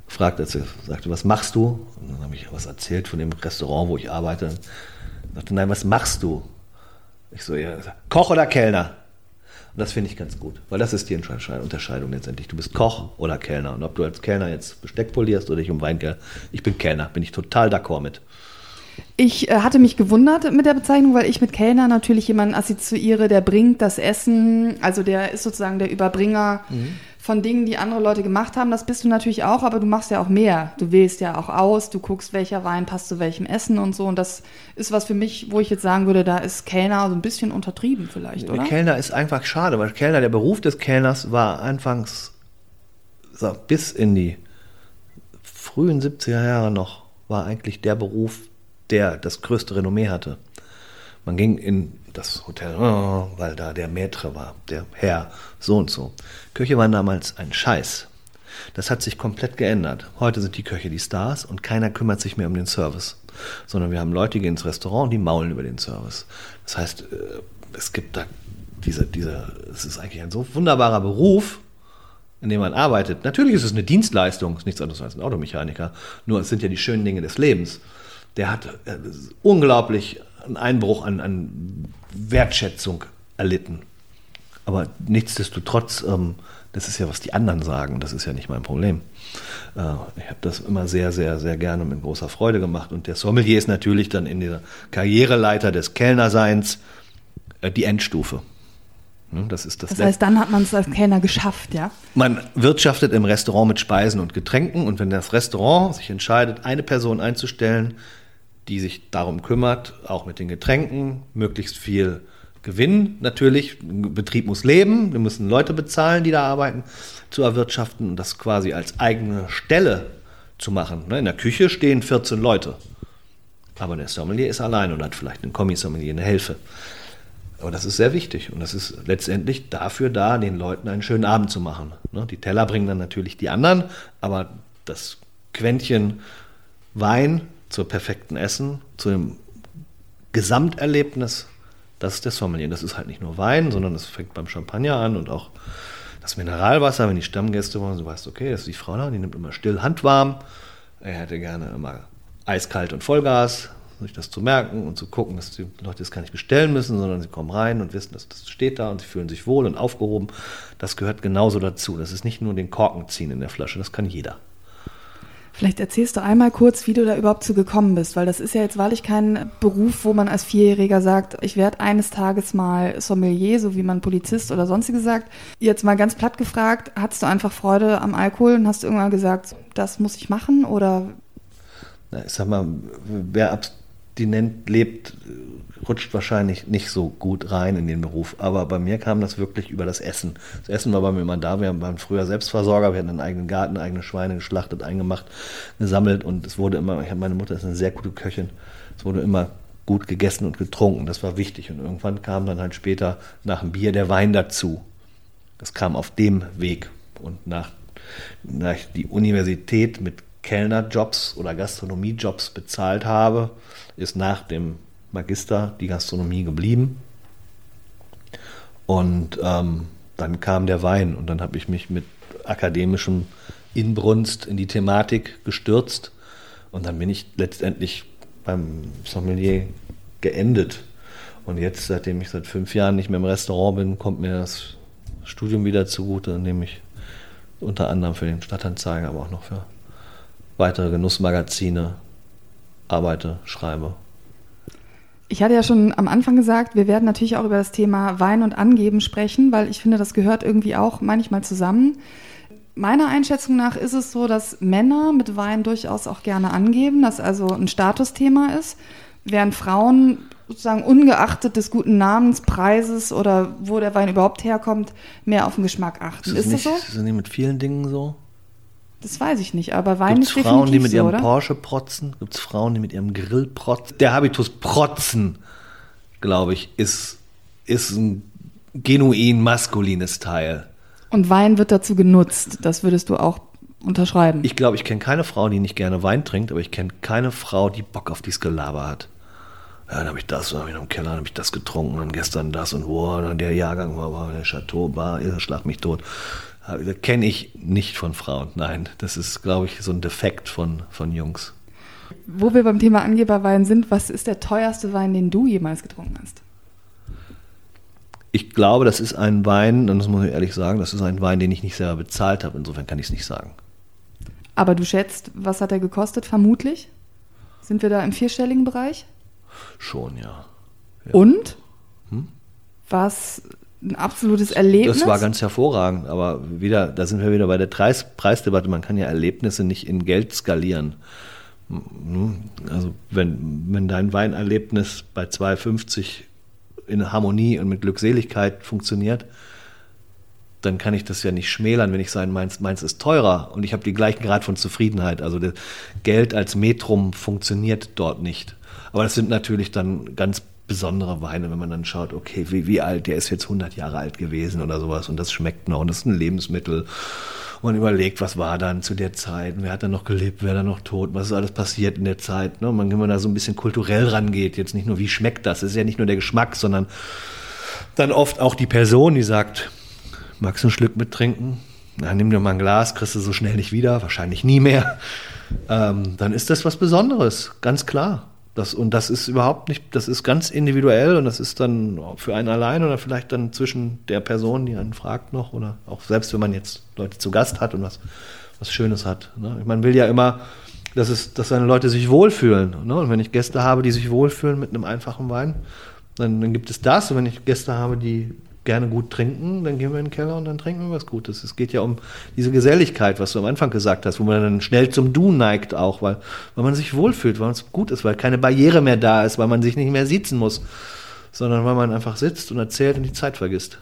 gefragt, als er sagte, was machst du? Und dann habe ich was erzählt von dem Restaurant, wo ich arbeite. Er sagte, nein, was machst du? Ich so, ja, Koch oder Kellner? Und das finde ich ganz gut, weil das ist die Entscheidung Unterscheidung letztendlich. Du bist Koch oder Kellner. Und ob du als Kellner jetzt Besteck polierst oder dich um Wein ich bin Kellner, bin ich total d'accord mit. Ich äh, hatte mich gewundert mit der Bezeichnung, weil ich mit Kellner natürlich jemanden assoziiere, der bringt das Essen, also der ist sozusagen der Überbringer von Dingen, die andere Leute gemacht haben. Das bist du natürlich auch, aber du machst ja auch mehr. Du wählst ja auch aus, du guckst, welcher Wein passt zu welchem Essen und so. Und das ist was für mich, wo ich jetzt sagen würde, da ist Kellner so ein bisschen untertrieben vielleicht, oder? Kellner ist einfach schade, weil Kellner, der Beruf des Kellners war anfangs so, bis in die frühen 70er Jahre noch, war eigentlich der Beruf, der das größte Renommee hatte. Man ging in das Hotel, oh, weil da der Maître war, der Herr, so und so. Köche waren damals ein Scheiß. Das hat sich komplett geändert. Heute sind die Köche die Stars und keiner kümmert sich mehr um den Service. Sondern wir haben Leute, die gehen ins Restaurant und die maulen über den Service. Das heißt, äh, es gibt da diese, diese, es ist eigentlich ein so wunderbarer Beruf, in dem man arbeitet. Natürlich ist es eine Dienstleistung, ist nichts anderes als ein Automechaniker. Nur es sind ja die schönen Dinge des Lebens. Der hat äh, unglaublich einen Einbruch an, an Wertschätzung erlitten. Aber nichtsdestotrotz, ähm, das ist ja, was die anderen sagen, das ist ja nicht mein Problem. Äh, ich habe das immer sehr, sehr, sehr gerne mit großer Freude gemacht. Und der Sommelier ist natürlich dann in dieser Karriereleiter des Kellnerseins äh, die Endstufe. Hm, Das ist das, Das heißt, dann hat man es als Kellner geschafft, ja? man wirtschaftet im Restaurant mit Speisen und Getränken und wenn das Restaurant sich entscheidet, eine Person einzustellen, die sich darum kümmert, auch mit den Getränken, möglichst viel Gewinn natürlich, ein Betrieb muss leben, wir müssen Leute bezahlen, die da arbeiten, zu erwirtschaften und das quasi als eigene Stelle zu machen. Ne, In der Küche stehen 14 Leute, aber der Sommelier ist allein und hat vielleicht einen Kommissommelier, eine Hilfe. Aber das ist sehr wichtig und das ist letztendlich dafür da, den Leuten einen schönen Abend zu machen. Ne? Die Teller bringen dann natürlich die anderen, aber das Quäntchen Wein zur perfekten Essen, zu dem Gesamterlebnis, das ist der Sommelier. Das ist halt nicht nur Wein, sondern es fängt beim Champagner an und auch das Mineralwasser, wenn die Stammgäste wollen, du weißt, okay, das ist die Frau da, die nimmt immer still handwarm. Er hätte gerne immer eiskalt und Vollgas, sich das zu merken und zu gucken, dass die Leute das gar nicht bestellen müssen, sondern sie kommen rein und wissen, dass das steht da und sie fühlen sich wohl und aufgehoben. Das gehört genauso dazu. Das ist nicht nur den Korken ziehen in der Flasche, das kann jeder. Vielleicht erzählst du einmal kurz, wie du da überhaupt zu gekommen bist, weil das ist ja jetzt wahrlich kein Beruf, wo man als Vierjähriger sagt, ich werde eines Tages mal Sommelier, so wie man Polizist oder sonstiges sagt. Jetzt mal ganz platt gefragt, hattest du einfach Freude am Alkohol und hast du irgendwann gesagt, das muss ich machen oder? Na, ich sag mal, wer abstinent lebt, rutscht wahrscheinlich nicht so gut rein in den Beruf. Aber bei mir kam das wirklich über das Essen. Das Essen war bei mir immer da. Wir waren früher Selbstversorger. Wir hatten einen eigenen Garten, eigene Schweine geschlachtet, eingemacht, gesammelt. Und es wurde immer, ich habe meine Mutter ist eine sehr gute Köchin. Es wurde immer gut gegessen und getrunken. Das war wichtig. Und irgendwann kam dann halt später nach dem Bier der Wein dazu. Das kam auf dem Weg. Und nach, nach die Universität mit Kellnerjobs oder Gastronomiejobs bezahlt habe, ist nach dem Magister die Gastronomie geblieben. Und ähm, dann kam der Wein und dann habe ich mich mit akademischem Inbrunst in die Thematik gestürzt und dann bin ich letztendlich beim Sommelier geendet. Und jetzt, seitdem ich seit fünf Jahren nicht mehr im Restaurant bin, kommt mir das Studium wieder zugute, indem ich unter anderem für den Stadtanzeiger, aber auch noch für weitere Genussmagazine arbeite, schreibe ich hatte ja schon am Anfang gesagt, wir werden natürlich auch über das Thema Wein und Angeben sprechen, weil ich finde, das gehört irgendwie auch manchmal zusammen. Meiner Einschätzung nach ist es so, dass Männer mit Wein durchaus auch gerne angeben, dass also ein Statusthema ist, während Frauen sozusagen ungeachtet des guten Namens, Preises oder wo der Wein überhaupt herkommt, mehr auf den Geschmack achten. Ist, ist das so? Ist das nicht mit vielen Dingen so? Das weiß ich nicht, aber Wein Gibt's ist Frauen, die mit so, ihrem oder? Porsche protzen? Gibt es Frauen, die mit ihrem Grill protzen? Der Habitus protzen, glaube ich, ist, ist ein genuin maskulines Teil. Und Wein wird dazu genutzt. Das würdest du auch unterschreiben. Ich glaube, ich kenne keine Frau, die nicht gerne Wein trinkt, aber ich kenne keine Frau, die Bock auf dieses Gelaber hat. Ja, dann habe ich das, dann habe ich im Keller, dann habe ich das getrunken und gestern das und wo, dann der Jahrgang war, war der Chateau, Bar, ihr schlag mich tot. Kenne ich nicht von Frauen, nein. Das ist, glaube ich, so ein Defekt von, von Jungs. Wo wir beim Thema Angeberwein sind, was ist der teuerste Wein, den du jemals getrunken hast? Ich glaube, das ist ein Wein, und das muss ich ehrlich sagen, das ist ein Wein, den ich nicht selber bezahlt habe. Insofern kann ich es nicht sagen. Aber du schätzt, was hat er gekostet, vermutlich? Sind wir da im vierstelligen Bereich? Schon, ja. ja. Und? Hm? Was ein absolutes Erlebnis. Das war ganz hervorragend, aber wieder, da sind wir wieder bei der Preis, Preisdebatte. Man kann ja Erlebnisse nicht in Geld skalieren. Hm, also wenn, wenn dein Weinerlebnis bei 2,50 in Harmonie und mit Glückseligkeit funktioniert, dann kann ich das ja nicht schmälern, wenn ich sagen, meins, meins ist teurer und ich habe den gleichen Grad von Zufriedenheit. Also Geld als Metrum funktioniert dort nicht. Aber das sind natürlich dann ganz besondere Weine, wenn man dann schaut, okay, wie, wie alt, der ist jetzt 100 Jahre alt gewesen oder sowas und das schmeckt noch und das ist ein Lebensmittel. Und man überlegt, was war dann zu der Zeit, wer hat da noch gelebt, wer da noch tot, was ist alles passiert in der Zeit. Ne? Man, wenn man da so ein bisschen kulturell rangeht, jetzt nicht nur, wie schmeckt das, es ist ja nicht nur der Geschmack, sondern dann oft auch die Person, die sagt, magst du ein Stück mittrinken? Na, nimm dir mal ein Glas, kriegst du so schnell nicht wieder, wahrscheinlich nie mehr. Ähm, dann ist das was Besonderes, ganz klar. Das, und das ist überhaupt nicht, das ist ganz individuell und das ist dann für einen allein oder vielleicht dann zwischen der Person, die einen fragt noch oder auch selbst wenn man jetzt Leute zu Gast hat und was, was Schönes hat. Ne? Man will ja immer, dass, es, dass seine Leute sich wohlfühlen. Ne? Und wenn ich Gäste habe, die sich wohlfühlen mit einem einfachen Wein, dann, dann gibt es das. Und wenn ich Gäste habe, die gerne gut trinken, dann gehen wir in den Keller und dann trinken wir was Gutes. Es geht ja um diese Geselligkeit, was du am Anfang gesagt hast, wo man dann schnell zum Du neigt auch, weil, weil man sich wohlfühlt, weil es gut ist, weil keine Barriere mehr da ist, weil man sich nicht mehr sitzen muss, sondern weil man einfach sitzt und erzählt und die Zeit vergisst.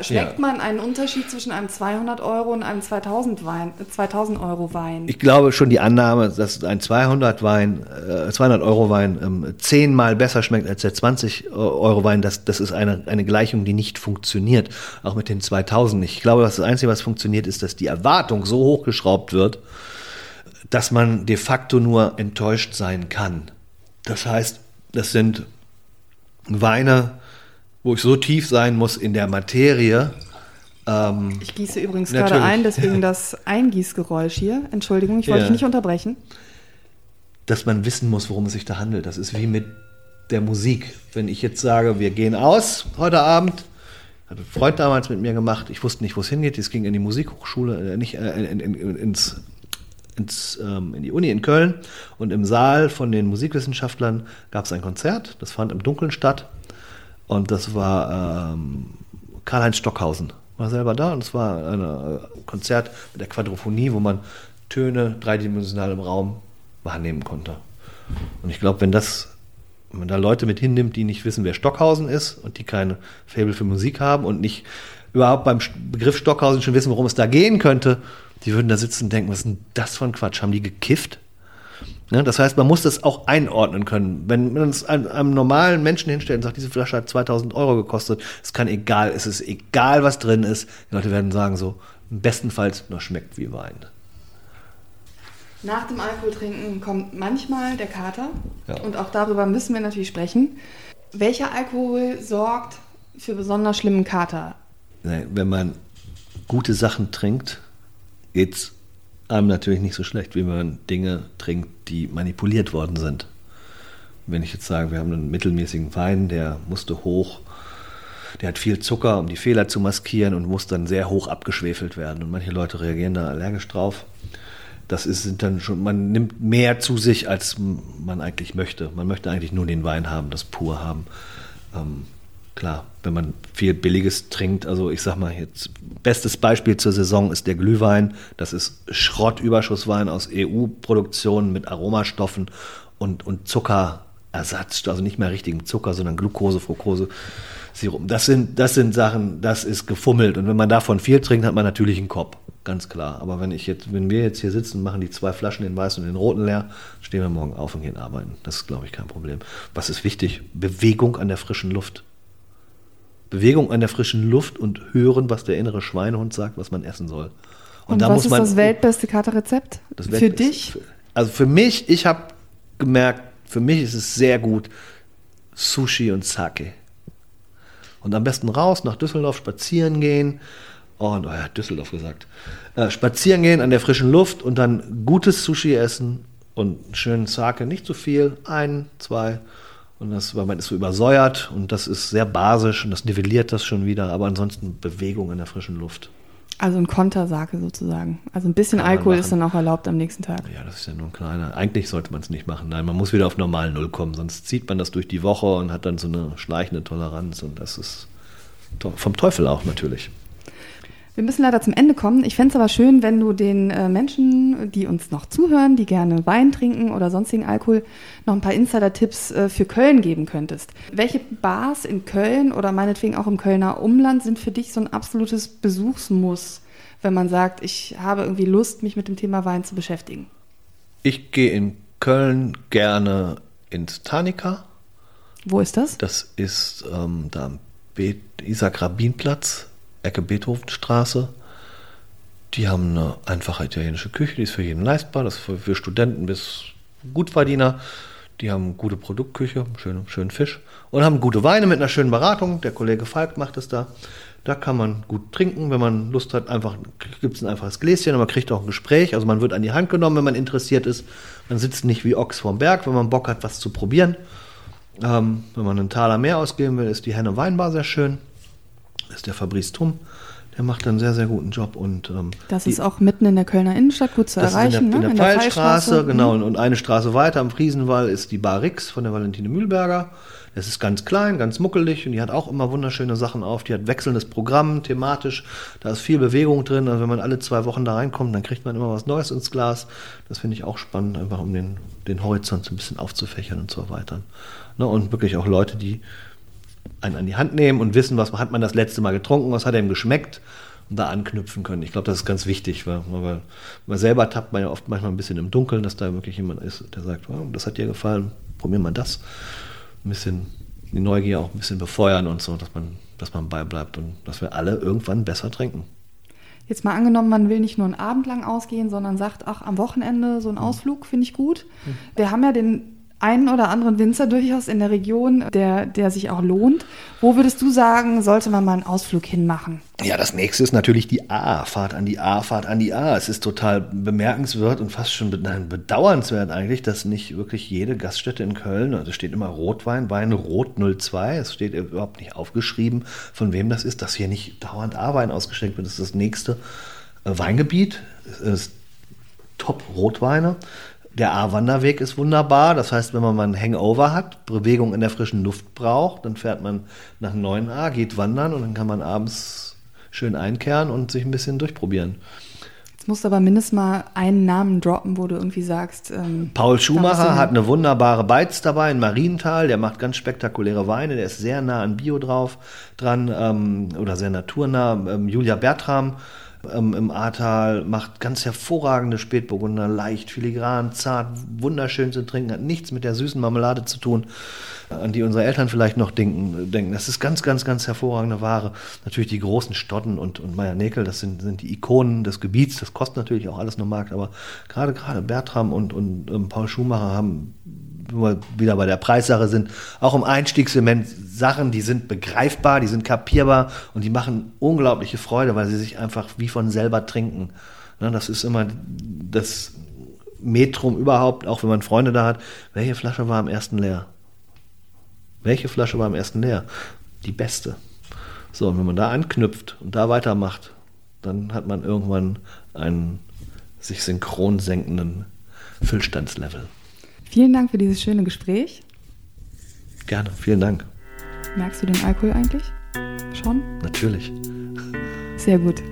Schmeckt ja. man einen Unterschied zwischen einem 200 Euro und einem 2000, Wein, 2000 Euro Wein? Ich glaube schon die Annahme, dass ein 200 Wein, äh, 200 Euro Wein ähm, zehnmal besser schmeckt als der 20 Euro Wein, das, das ist eine, eine Gleichung, die nicht funktioniert. Auch mit den 2000 nicht. Ich glaube, das Einzige, was funktioniert, ist, dass die Erwartung so hochgeschraubt wird, dass man de facto nur enttäuscht sein kann. Das heißt, das sind Weine, wo ich so tief sein muss in der Materie. Ähm, ich gieße übrigens natürlich. gerade ein, deswegen *laughs* das Eingießgeräusch hier. Entschuldigung, ich wollte ja. dich nicht unterbrechen. Dass man wissen muss, worum es sich da handelt. Das ist wie mit der Musik. Wenn ich jetzt sage, wir gehen aus heute Abend, hat ein Freund damals mit mir gemacht, ich wusste nicht, wo es hingeht, es ging in die Musikhochschule, äh, nicht äh, in, in, in, ins ins, ähm, in die Uni in Köln und im Saal von den Musikwissenschaftlern gab es ein Konzert, das fand im Dunkeln statt und das war ähm, Karl-Heinz Stockhausen, war selber da und es war ein äh, Konzert mit der Quadrophonie, wo man Töne dreidimensional im Raum wahrnehmen konnte. Und ich glaube, wenn das wenn man da Leute mit hinnimmt, die nicht wissen, wer Stockhausen ist und die keine Fable für Musik haben und nicht überhaupt beim Begriff Stockhausen schon wissen, worum es da gehen könnte, die würden da sitzen und denken, was ist denn das für ein Quatsch? Haben die gekifft? Ja, das heißt, man muss das auch einordnen können. Wenn man es einem, einem, normalen Menschen hinstellt und sagt, diese Flasche hat 2000 Euro gekostet, es kann egal, es ist egal, was drin ist. Die Leute werden sagen so, bestenfalls noch schmeckt wie Wein. Nach dem Alkoholtrinken kommt manchmal der Kater ja. und auch darüber müssen wir natürlich sprechen. Welcher Alkohol sorgt für besonders schlimmen Kater? Wenn man gute Sachen trinkt, geht es einem natürlich nicht so schlecht, wie man Dinge trinkt, die manipuliert worden sind. Wenn ich jetzt sage, wir haben einen mittelmäßigen Wein, der musste hoch, der hat viel Zucker, um die Fehler zu maskieren und muss dann sehr hoch abgeschwefelt werden. Und manche Leute reagieren da allergisch drauf. Das ist dann schon, man nimmt mehr zu sich, als man eigentlich möchte. Man möchte eigentlich nur den Wein haben, das pur haben. Ähm, klar, wenn man viel Billiges trinkt, also ich sag mal jetzt, bestes Beispiel zur Saison ist der Glühwein. Das ist Schrottüberschusswein aus EU-Produktionen mit Aromastoffen und, und Zuckerersatz, also nicht mehr richtigen Zucker, sondern Glucose, Fructose. Sirup. Das sind, das sind Sachen, das ist gefummelt. Und wenn man davon viel trinkt, hat man natürlich einen Kopf. Ganz klar. Aber wenn ich jetzt, wenn wir jetzt hier sitzen, machen die zwei Flaschen, den weißen und den roten leer, stehen wir morgen auf und gehen arbeiten. Das ist, glaube ich, kein Problem. Was ist wichtig? Bewegung an der frischen Luft. Bewegung an der frischen Luft und hören, was der innere Schweinehund sagt, was man essen soll. Und, und da was muss man, ist das weltbeste Katerrezept für dich? Also für mich, ich habe gemerkt, für mich ist es sehr gut Sushi und Sake. Und am besten raus nach Düsseldorf spazieren gehen. Und, oh ja, Düsseldorf gesagt. Äh, spazieren gehen an der frischen Luft und dann gutes Sushi essen und schönen Sake, nicht zu viel, ein, zwei und das, weil man ist so übersäuert und das ist sehr basisch und das nivelliert das schon wieder, aber ansonsten Bewegung in der frischen Luft. Also ein Kontersake sozusagen. Also ein bisschen Alkohol ist dann auch erlaubt am nächsten Tag. Ja, das ist ja nur ein kleiner. Eigentlich sollte man es nicht machen. Nein, man muss wieder auf normal Null kommen, sonst zieht man das durch die Woche und hat dann so eine schleichende Toleranz und das ist vom Teufel auch natürlich. Wir müssen leider zum Ende kommen. Ich fände es aber schön, wenn du den äh, Menschen, die uns noch zuhören, die gerne Wein trinken oder sonstigen Alkohol, noch ein paar Insider-Tipps äh, für Köln geben könntest. Welche Bars in Köln oder meinetwegen auch im Kölner Umland sind für dich so ein absolutes Besuchsmuss, wenn man sagt, ich habe irgendwie Lust, mich mit dem Thema Wein zu beschäftigen? Ich gehe in Köln gerne ins Tanika. Wo ist das? Das ist ähm, da am Isaac-Rabin-Platz Ecke Beethovenstraße. Die haben eine einfache italienische Küche, die ist für jeden leistbar. Das ist für, für Studenten bis Gutverdiener. Die haben gute Produktküche, schönen, schönen Fisch und haben gute Weine mit einer schönen Beratung. Der Kollege Falk macht es da. Da kann man gut trinken, wenn man Lust hat. Einfach gibt es ein einfaches Gläschen und man kriegt auch ein Gespräch. Also man wird an die Hand genommen, wenn man interessiert ist. Man sitzt nicht wie Ochs vorm Berg, wenn man Bock hat, was zu probieren. Ähm, wenn man einen Taler mehr ausgeben will, ist die Henne Weinbar sehr schön ist der Fabrice Tum. Der macht einen sehr, sehr guten Job. Und, ähm, das ist auch mitten in der Kölner Innenstadt gut zu erreichen. in der, ne? in der, in Pfeilstraße, genau. Mhm. Und eine Straße weiter am Friesenwall ist die Bar Rix von der Valentine Mühlberger. Das ist ganz klein, ganz muckelig und die hat auch immer wunderschöne Sachen auf. Die hat wechselndes Programm, thematisch. Da ist viel Bewegung drin. Also wenn man alle zwei Wochen da reinkommt, dann kriegt man immer was Neues ins Glas. Das finde ich auch spannend, einfach um den, den Horizont so ein bisschen aufzufächern und zu erweitern. Ne? Und wirklich auch Leute, die einen an die Hand nehmen und wissen, was hat man das letzte Mal getrunken, was hat ihm geschmeckt und da anknüpfen können. Ich glaube, das ist ganz wichtig, weil, weil man selber tappt man ja oft manchmal ein bisschen im Dunkeln, dass da wirklich jemand ist, der sagt, oh, das hat dir gefallen, probier mal das. Ein bisschen die Neugier auch ein bisschen befeuern und so, dass man, dass man beibleibt und dass wir alle irgendwann besser trinken. Jetzt mal angenommen, man will nicht nur einen Abend lang ausgehen, sondern sagt, ach, am Wochenende so ein mhm. Ausflug finde ich gut. Mhm. Wir haben ja den einen oder anderen Winzer durchaus in der Region, der, der sich auch lohnt. Wo würdest du sagen, sollte man mal einen Ausflug hinmachen? Ja, das nächste ist natürlich die A. Fahrt an die A, Fahrt an die A. Es ist total bemerkenswert und fast schon bedauernswert eigentlich, dass nicht wirklich jede Gaststätte in Köln, also steht immer Rotwein, Wein Rot 02, es steht überhaupt nicht aufgeschrieben, von wem das ist, dass hier nicht dauernd A-Wein ausgeschenkt wird. Das ist das nächste äh, Weingebiet. Es ist Top-Rotweine. Der A-Wanderweg ist wunderbar. Das heißt, wenn man mal einen Hangover hat, Bewegung in der frischen Luft braucht, dann fährt man nach 9a, geht wandern und dann kann man abends schön einkehren und sich ein bisschen durchprobieren. Jetzt musst du aber mindestens mal einen Namen droppen, wo du irgendwie sagst. Ähm, Paul Schumacher hat eine wunderbare Beiz dabei in Marienthal. Der macht ganz spektakuläre Weine. Der ist sehr nah an Bio drauf dran ähm, oder sehr naturnah. Ähm, Julia Bertram ähm, im Ahrtal, macht ganz hervorragende Spätburgunder, leicht, filigran, zart, wunderschön zu trinken, hat nichts mit der süßen Marmelade zu tun, an die unsere Eltern vielleicht noch denken. denken. Das ist ganz, ganz, ganz hervorragende Ware. Natürlich die großen Stotten und, und Meier Nekel, das sind, sind die Ikonen des Gebiets, das kostet natürlich auch alles nur Markt, aber gerade, gerade Bertram und, und ähm, Paul Schumacher haben wir wieder bei der Preissache sind, auch im Einstiegssegment Sachen, die sind begreifbar, die sind kapierbar und die machen unglaubliche Freude, weil sie sich einfach wie von selber trinken. Ne, das ist immer das Metrum überhaupt, auch wenn man Freunde da hat. Welche Flasche war am ersten leer? Welche Flasche war am ersten leer? Die beste. So, und wenn man da anknüpft und da weitermacht, dann hat man irgendwann einen sich synchron senkenden Füllstandslevel. Vielen Dank für dieses schöne Gespräch. Gerne, vielen Dank. Merkst du den Alkohol eigentlich? Schon? Natürlich. Sehr gut.